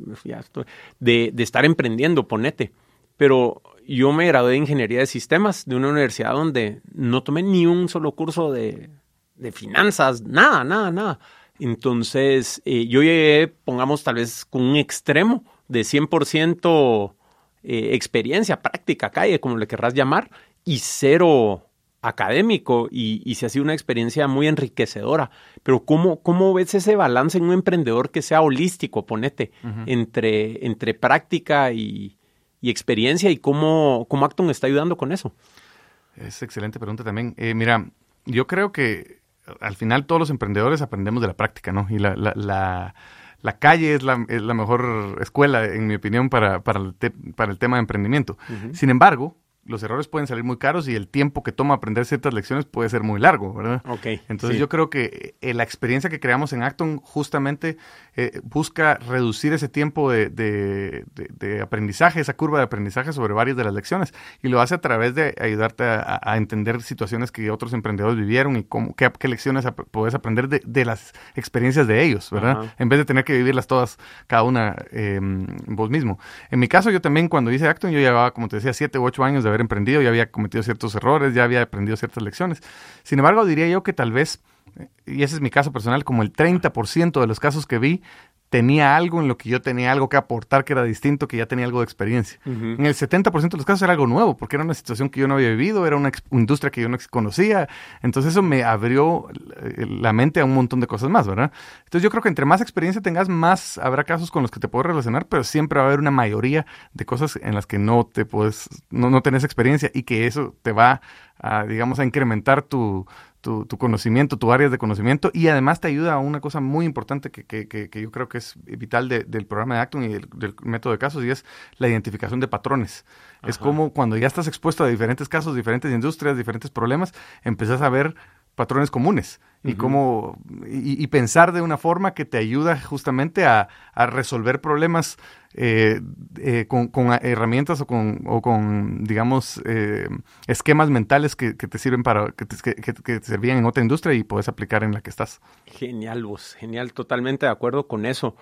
de, de estar emprendiendo, ponete. Pero yo me gradué de Ingeniería de Sistemas de una universidad donde no tomé ni un solo curso de, de finanzas, nada, nada, nada. Entonces, eh, yo llegué, pongamos tal vez con un extremo de 100% eh, experiencia, práctica, calle, como le querrás llamar, y cero académico y, y se ha sido una experiencia muy enriquecedora. Pero ¿cómo, cómo ves ese balance en un emprendedor que sea holístico, ponete, entre, entre práctica y, y, experiencia y cómo, cómo Acton está ayudando con eso? Es excelente pregunta también. Eh, mira, yo creo que al final todos los emprendedores aprendemos de la práctica, ¿no? Y la, la, la, la calle es la, es la, mejor escuela, en mi opinión, para, para, el, te, para el tema de emprendimiento. Uh -huh. Sin embargo, los errores pueden salir muy caros y el tiempo que toma aprender ciertas lecciones puede ser muy largo, ¿verdad? Ok. Entonces sí. yo creo que eh, la experiencia que creamos en Acton justamente eh, busca reducir ese tiempo de, de, de, de, aprendizaje, esa curva de aprendizaje sobre varias de las lecciones y lo hace a través de ayudarte a, a entender situaciones que otros emprendedores vivieron y cómo, qué, qué lecciones ap puedes aprender de, las experiencias de ellos, ¿verdad? En vez de tener que vivirlas todas, cada una eh, vos mismo. En mi caso yo también cuando hice Acton yo llevaba, como te decía, siete u ocho años de haber emprendido, ya había cometido ciertos errores, ya había aprendido ciertas lecciones. Sin embargo, diría yo que tal vez, y ese es mi caso personal, como el 30% de los casos que vi tenía algo en lo que yo tenía algo que aportar que era distinto, que ya tenía algo de experiencia. Uh -huh. En el 70% de los casos era algo nuevo, porque era una situación que yo no había vivido, era una industria que yo no conocía. Entonces eso me abrió la mente a un montón de cosas más, ¿verdad? Entonces yo creo que entre más experiencia tengas, más habrá casos con los que te puedes relacionar, pero siempre va a haber una mayoría de cosas en las que no te puedes, no, no tenés experiencia y que eso te va a, digamos, a incrementar tu, tu, tu, conocimiento, tu área de conocimiento y además te ayuda a una cosa muy importante que, que, que, que yo creo que es vital de, del programa de Acton y del, del, método de casos y es la identificación de patrones. Ajá. Es como cuando ya estás expuesto a diferentes casos, diferentes industrias, diferentes problemas, empezás a ver patrones comunes y uh -huh. cómo y, y, pensar de una forma que te ayuda justamente a, a resolver problemas eh, eh, con, con, herramientas o con, o con digamos, eh, esquemas mentales que, que, te sirven para, que te, que, que te, servían en otra industria y puedes aplicar en la que estás. Genial, vos, genial, totalmente de acuerdo con eso.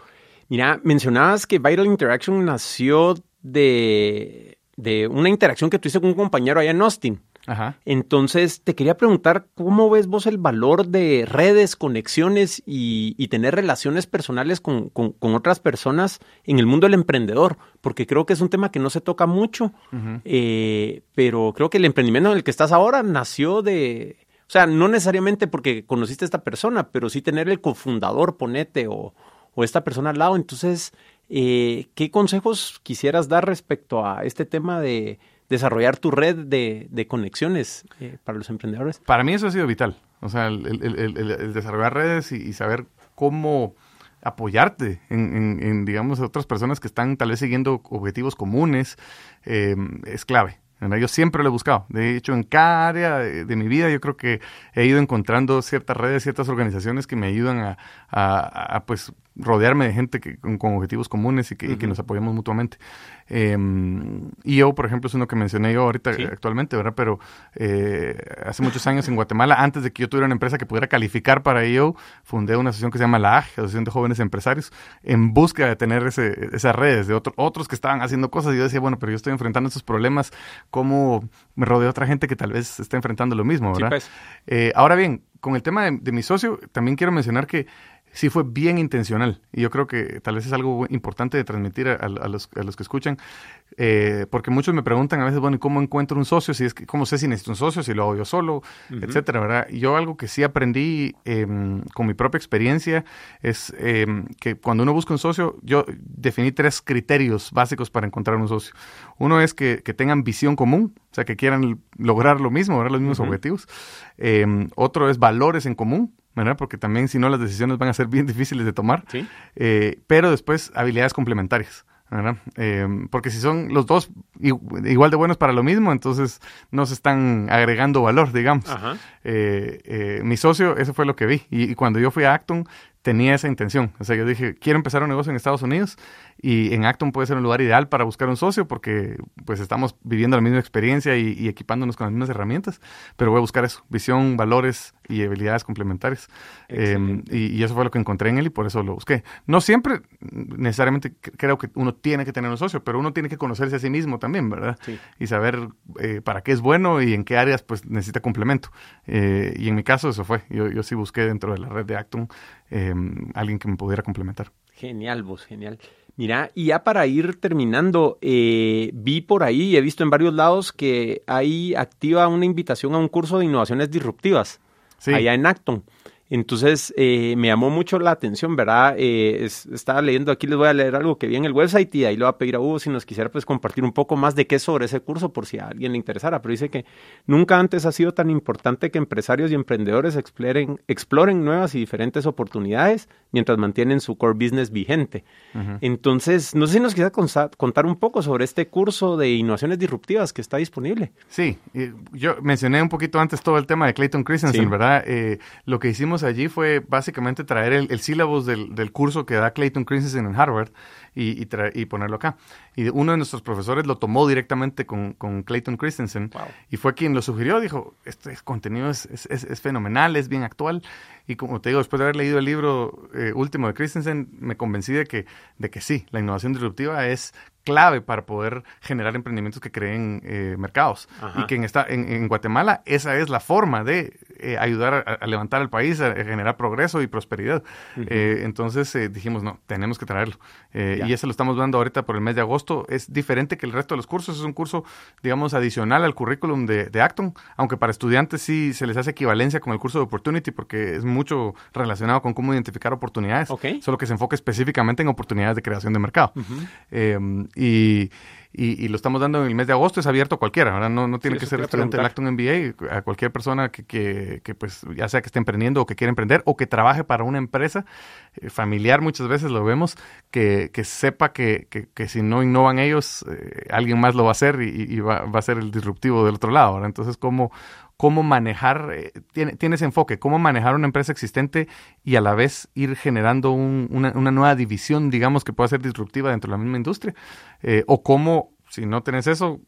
Mira, mencionabas que Vital Interaction nació de, de una interacción que tuviste con un compañero allá en Austin. Ajá. Entonces, te quería preguntar, ¿cómo ves vos el valor de redes, conexiones y, y tener relaciones personales con, con, con, otras personas en el mundo del emprendedor? Porque creo que es un tema que no se toca mucho, uh -huh. eh, pero creo que el emprendimiento en el que estás ahora nació de... O sea, no necesariamente porque conociste a esta persona, pero sí tener el cofundador, ponete, o, o esta persona al lado. Entonces, eh, ¿qué consejos quisieras dar respecto a este tema de desarrollar tu red de, de conexiones eh, para los emprendedores? Para mí eso ha sido vital. O sea, el, el, el, el desarrollar redes y, y, saber cómo apoyarte en, en, en, digamos, otras personas que están tal vez siguiendo objetivos comunes eh, es clave. Yo siempre lo he buscado. De hecho, en cada área de, de, mi vida yo creo que he ido encontrando ciertas redes, ciertas organizaciones que me ayudan a, a, a pues, rodearme de gente que, con, con, objetivos comunes y que, uh -huh. y que, nos apoyamos mutuamente. Eh, y yo, por ejemplo, es uno que mencioné yo ahorita ¿Sí? actualmente, ¿verdad? Pero eh, hace muchos años en Guatemala, antes de que yo tuviera una empresa que pudiera calificar para ello, fundé una asociación que se llama la AG, Asociación de Jóvenes Empresarios, en búsqueda de tener ese, esas redes de otro, otros que estaban haciendo cosas. Y yo decía, bueno, pero yo estoy enfrentando estos problemas, ¿cómo me rodeo otra gente que tal vez está enfrentando lo mismo, ¿verdad? Sí, pues. eh, ahora bien, con el tema de, de mi socio, también quiero mencionar que sí fue bien intencional. Y yo creo que tal vez es algo importante de transmitir a, a, los, a los, que escuchan, eh, porque muchos me preguntan a veces, bueno, ¿y cómo encuentro un socio? Si es que, ¿Cómo sé si necesito un socio? Si lo hago yo solo, uh -huh. etcétera, ¿verdad? Yo algo que sí aprendí eh, con mi propia experiencia es eh, que cuando uno busca un socio, yo definí tres criterios básicos para encontrar un socio. Uno es que, que tengan visión común, o sea, que quieran lograr lo mismo, ¿verdad? Los mismos uh -huh. objetivos. Em, otro es valores en común, ¿verdad? Porque también si no las decisiones van a ser bien *laughs* difíciles de tomar. ¿Sí? Eh, pero después habilidades complementarias. ¿verdad? Eh, porque si son los dos igual de buenos para lo mismo, entonces no se están agregando valor, digamos. Eh, eh, mi socio, eso fue lo que vi. Y, y, cuando yo fui a Acton, tenía esa intención. O sea, yo dije, quiero empezar un negocio en Estados Unidos y en Acton puede ser un lugar ideal para buscar un socio porque pues estamos viviendo la misma experiencia y, equipándonos con las mismas herramientas, pero voy a buscar eso, visión, valores y habilidades complementarias. Em, y, eso fue lo que encontré en él y por eso lo busqué. No siempre necesariamente creo que uno tiene que tener un socio, pero uno tiene que conocerse a sí mismo también, ¿verdad? Y saber eh, para qué es bueno y en qué áreas pues necesita complemento. Eh, y en mi caso eso fue. Yo, yo sí busqué dentro de la red de Acton alguien que me pudiera complementar. Genial, vos, genial. Mira, y ya para ir terminando, eh, vi por ahí y he visto en varios lados que hay activa una invitación a un curso de innovaciones disruptivas allá en Acton. Entonces eh, me llamó mucho la atención, ¿verdad? Eh, estaba leyendo aquí, les voy a leer algo que vi en el website y ahí le voy a pedir a Hugo si nos quisiera pues compartir un poco más de qué es sobre ese curso por si a alguien le interesara. Pero dice que nunca antes ha sido tan importante que empresarios y emprendedores exploren, exploren nuevas y diferentes oportunidades mientras mantienen su core business vigente. Entonces, no sé si nos quisiera contar un poco sobre este curso de innovaciones disruptivas que está disponible. Sí, yo mencioné un poquito antes todo el tema de Clayton Christensen, ¿verdad? Eh, lo que hicimos allí fue básicamente traer el, el del, del, curso que da Clayton Christensen en Harvard y, y, ponerlo acá. Y uno de nuestros profesores lo tomó directamente con, con Clayton Christensen y fue quien lo sugirió. Dijo, este contenido es, es, es, fenomenal, es bien actual. Y como te digo, después de haber leído el libro eh, último de Christensen, me convencí de que, de que sí, la innovación disruptiva es clave para poder generar emprendimientos que creen eh, mercados. Y que en, esta, en, Guatemala esa es la forma de eh, ayudar a, levantar el país, a, generar progreso y prosperidad. Eh, entonces dijimos, no, tenemos que traerlo. Y ese lo estamos dando ahorita por el mes de agosto. Es diferente que el resto de los cursos. Es un curso, digamos, adicional al currículum de, de Acton, aunque para estudiantes sí se les hace equivalencia con el curso de Opportunity porque es mucho relacionado con cómo identificar oportunidades, solo que se enfoca específicamente en oportunidades de creación de mercado y, y, lo estamos dando en el mes de agosto, es abierto a cualquiera, ¿verdad? No, no tiene que ser estudiante del Acton MBA, a cualquier persona que, que, que, pues ya sea que esté emprendiendo o que quiera emprender o que trabaje para una empresa eh, familiar, muchas veces lo vemos, que, que sepa que, que, si no innovan ellos, eh, alguien más lo va a hacer y, va, va, a ser el disruptivo del otro lado, ¿verdad? Entonces, ¿cómo, cómo manejar, eh, tiene, tiene, ese enfoque, cómo manejar una empresa existente y a la vez ir generando una, nueva división, digamos, que pueda ser disruptiva dentro de la misma industria, eh, o cómo, si no tenés eso,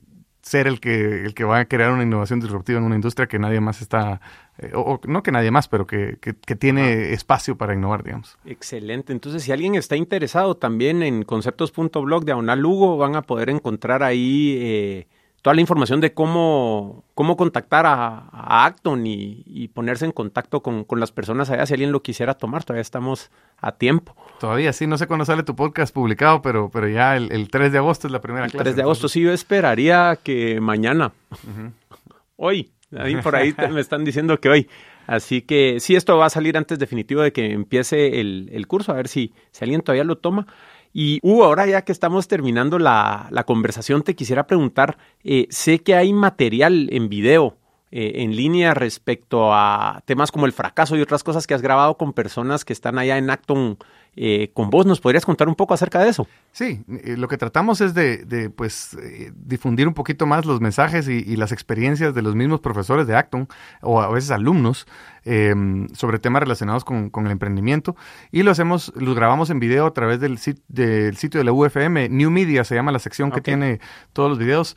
ser el que, el que va a crear una innovación disruptiva en una industria que nadie más está, eh, o, no que nadie más, pero que, que, tiene espacio para innovar, digamos. Excelente. Entonces, si alguien está interesado también en conceptos.blog de Aunal Lugo, van a poder encontrar ahí toda la información de cómo, cómo contactar a, Acton y, ponerse en contacto con, las personas allá si alguien lo quisiera tomar. Todavía estamos a tiempo. Todavía sí, no sé cuándo sale tu podcast publicado, pero, pero ya el, 3 de agosto es la primera el 3 de agosto, sí, yo esperaría que mañana. *laughs* Hoy. Ahí por ahí *laughs* me están diciendo que hoy. Así que sí, esto va a salir antes definitivo de que empiece el, el curso, a ver si, si alguien todavía lo toma. Y Hugo, ahora ya que estamos terminando la, la conversación, te quisiera preguntar, eh, sé que hay material en video eh, en línea respecto a temas como el fracaso y otras cosas que has grabado con personas que están allá en Acton eh, con vos. ¿Nos podrías contar un poco acerca de eso? Sí, eh, lo que tratamos es de, pues, eh, difundir un poquito más los mensajes y, las experiencias de los mismos profesores de Acton o a veces alumnos em, sobre temas relacionados con, el emprendimiento y lo hacemos, los grabamos en video a través del, del sitio de la UFM, New Media se llama la sección que tiene todos los videos.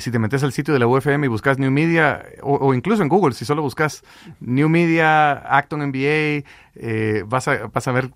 si te metes al sitio de la UFM y buscas New Media o, incluso en Google, si solo buscas New Media, Acton MBA, vas, a, vas a ver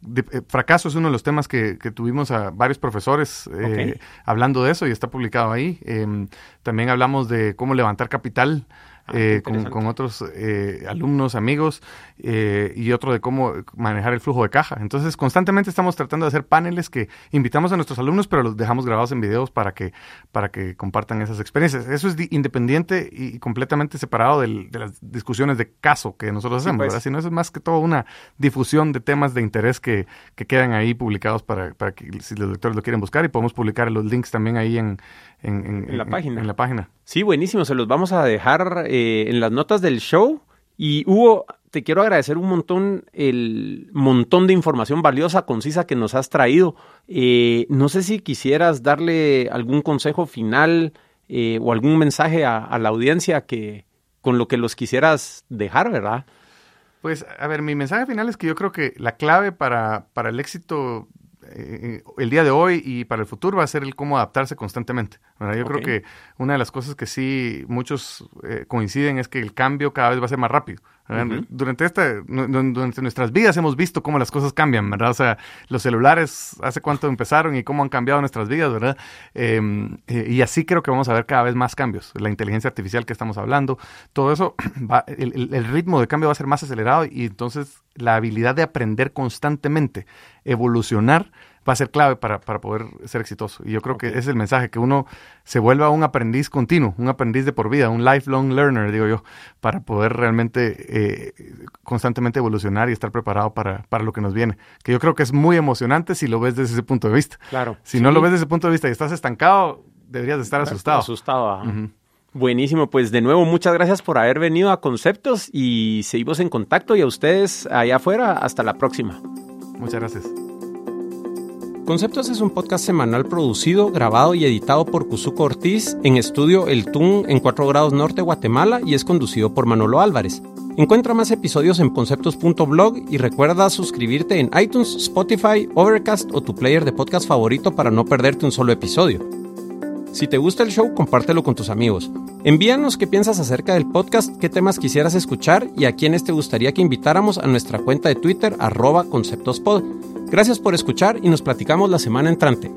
fracaso es uno de los temas que, tuvimos a varios profesores eh, hablando de eso y está publicado ahí. Em, también hablamos de cómo levantar capital Ah, eh, con, otros eh, alumnos, amigos, eh, y otro de cómo manejar el flujo de caja. Entonces, constantemente estamos tratando de hacer paneles que invitamos a nuestros alumnos, pero los dejamos grabados en videos para que, para que compartan esas experiencias. Eso es independiente y completamente separado de las discusiones de caso que nosotros hacemos, pues. Sino eso es más que todo una difusión de temas de interés que, que quedan ahí publicados para, para que si los lectores lo quieren buscar y podemos publicar los links también ahí en, en, la página. En la página. Sí, buenísimo. Se los vamos a dejar eh, en las notas del show. Y Hugo, te quiero agradecer un montón el montón de información valiosa, concisa que nos has traído. Eh, no sé si quisieras darle algún consejo final eh, o algún mensaje a, a, la audiencia que con lo que los quisieras dejar, ¿verdad? Pues, a ver, mi mensaje final es que yo creo que la clave para, para el éxito eh, el día de hoy y para el futuro va a ser el cómo adaptarse constantemente. Yo creo que una de las cosas que sí muchos eh, coinciden es que el cambio cada vez va a ser más rápido. Durante esta, durante nuestras vidas hemos visto cómo las cosas cambian, ¿verdad? O sea, los celulares hace cuánto empezaron y cómo han cambiado nuestras vidas, ¿verdad? Em, eh, y así creo que vamos a ver cada vez más cambios. La inteligencia artificial que estamos hablando, todo eso, *clears throat* va, el, el ritmo de cambio va a ser más acelerado y entonces la habilidad de aprender constantemente, evolucionar, va a ser clave para, para poder ser exitoso. Y yo creo que ese es el mensaje, que uno se vuelva un aprendiz continuo, un aprendiz de por vida, un lifelong learner, digo yo, para poder realmente eh, constantemente evolucionar y estar preparado para, para, lo que nos viene. Que yo creo que es muy emocionante si lo ves desde ese punto de vista. Claro. Si no lo ves desde ese punto de vista y estás estancado, deberías de estar asustado. Asustado. Buenísimo, pues de nuevo muchas gracias por haber venido a Conceptos y seguimos en contacto y a ustedes allá afuera, hasta la próxima. Muchas gracias. Conceptos es un podcast semanal producido, grabado y editado por Cuzuco Ortiz en estudio El Tun en 4 grados norte Guatemala y es conducido por Manolo Álvarez. Encuentra más episodios en conceptos.blog y recuerda suscribirte en iTunes, Spotify, Overcast o tu player de podcast favorito para no perderte un solo episodio. Si te gusta el show, compártelo con tus amigos. Envíanos qué piensas acerca del podcast, qué temas quisieras escuchar y a quiénes te gustaría que invitáramos a nuestra cuenta de Twitter arroba conceptospod. Gracias por escuchar y nos platicamos la semana entrante.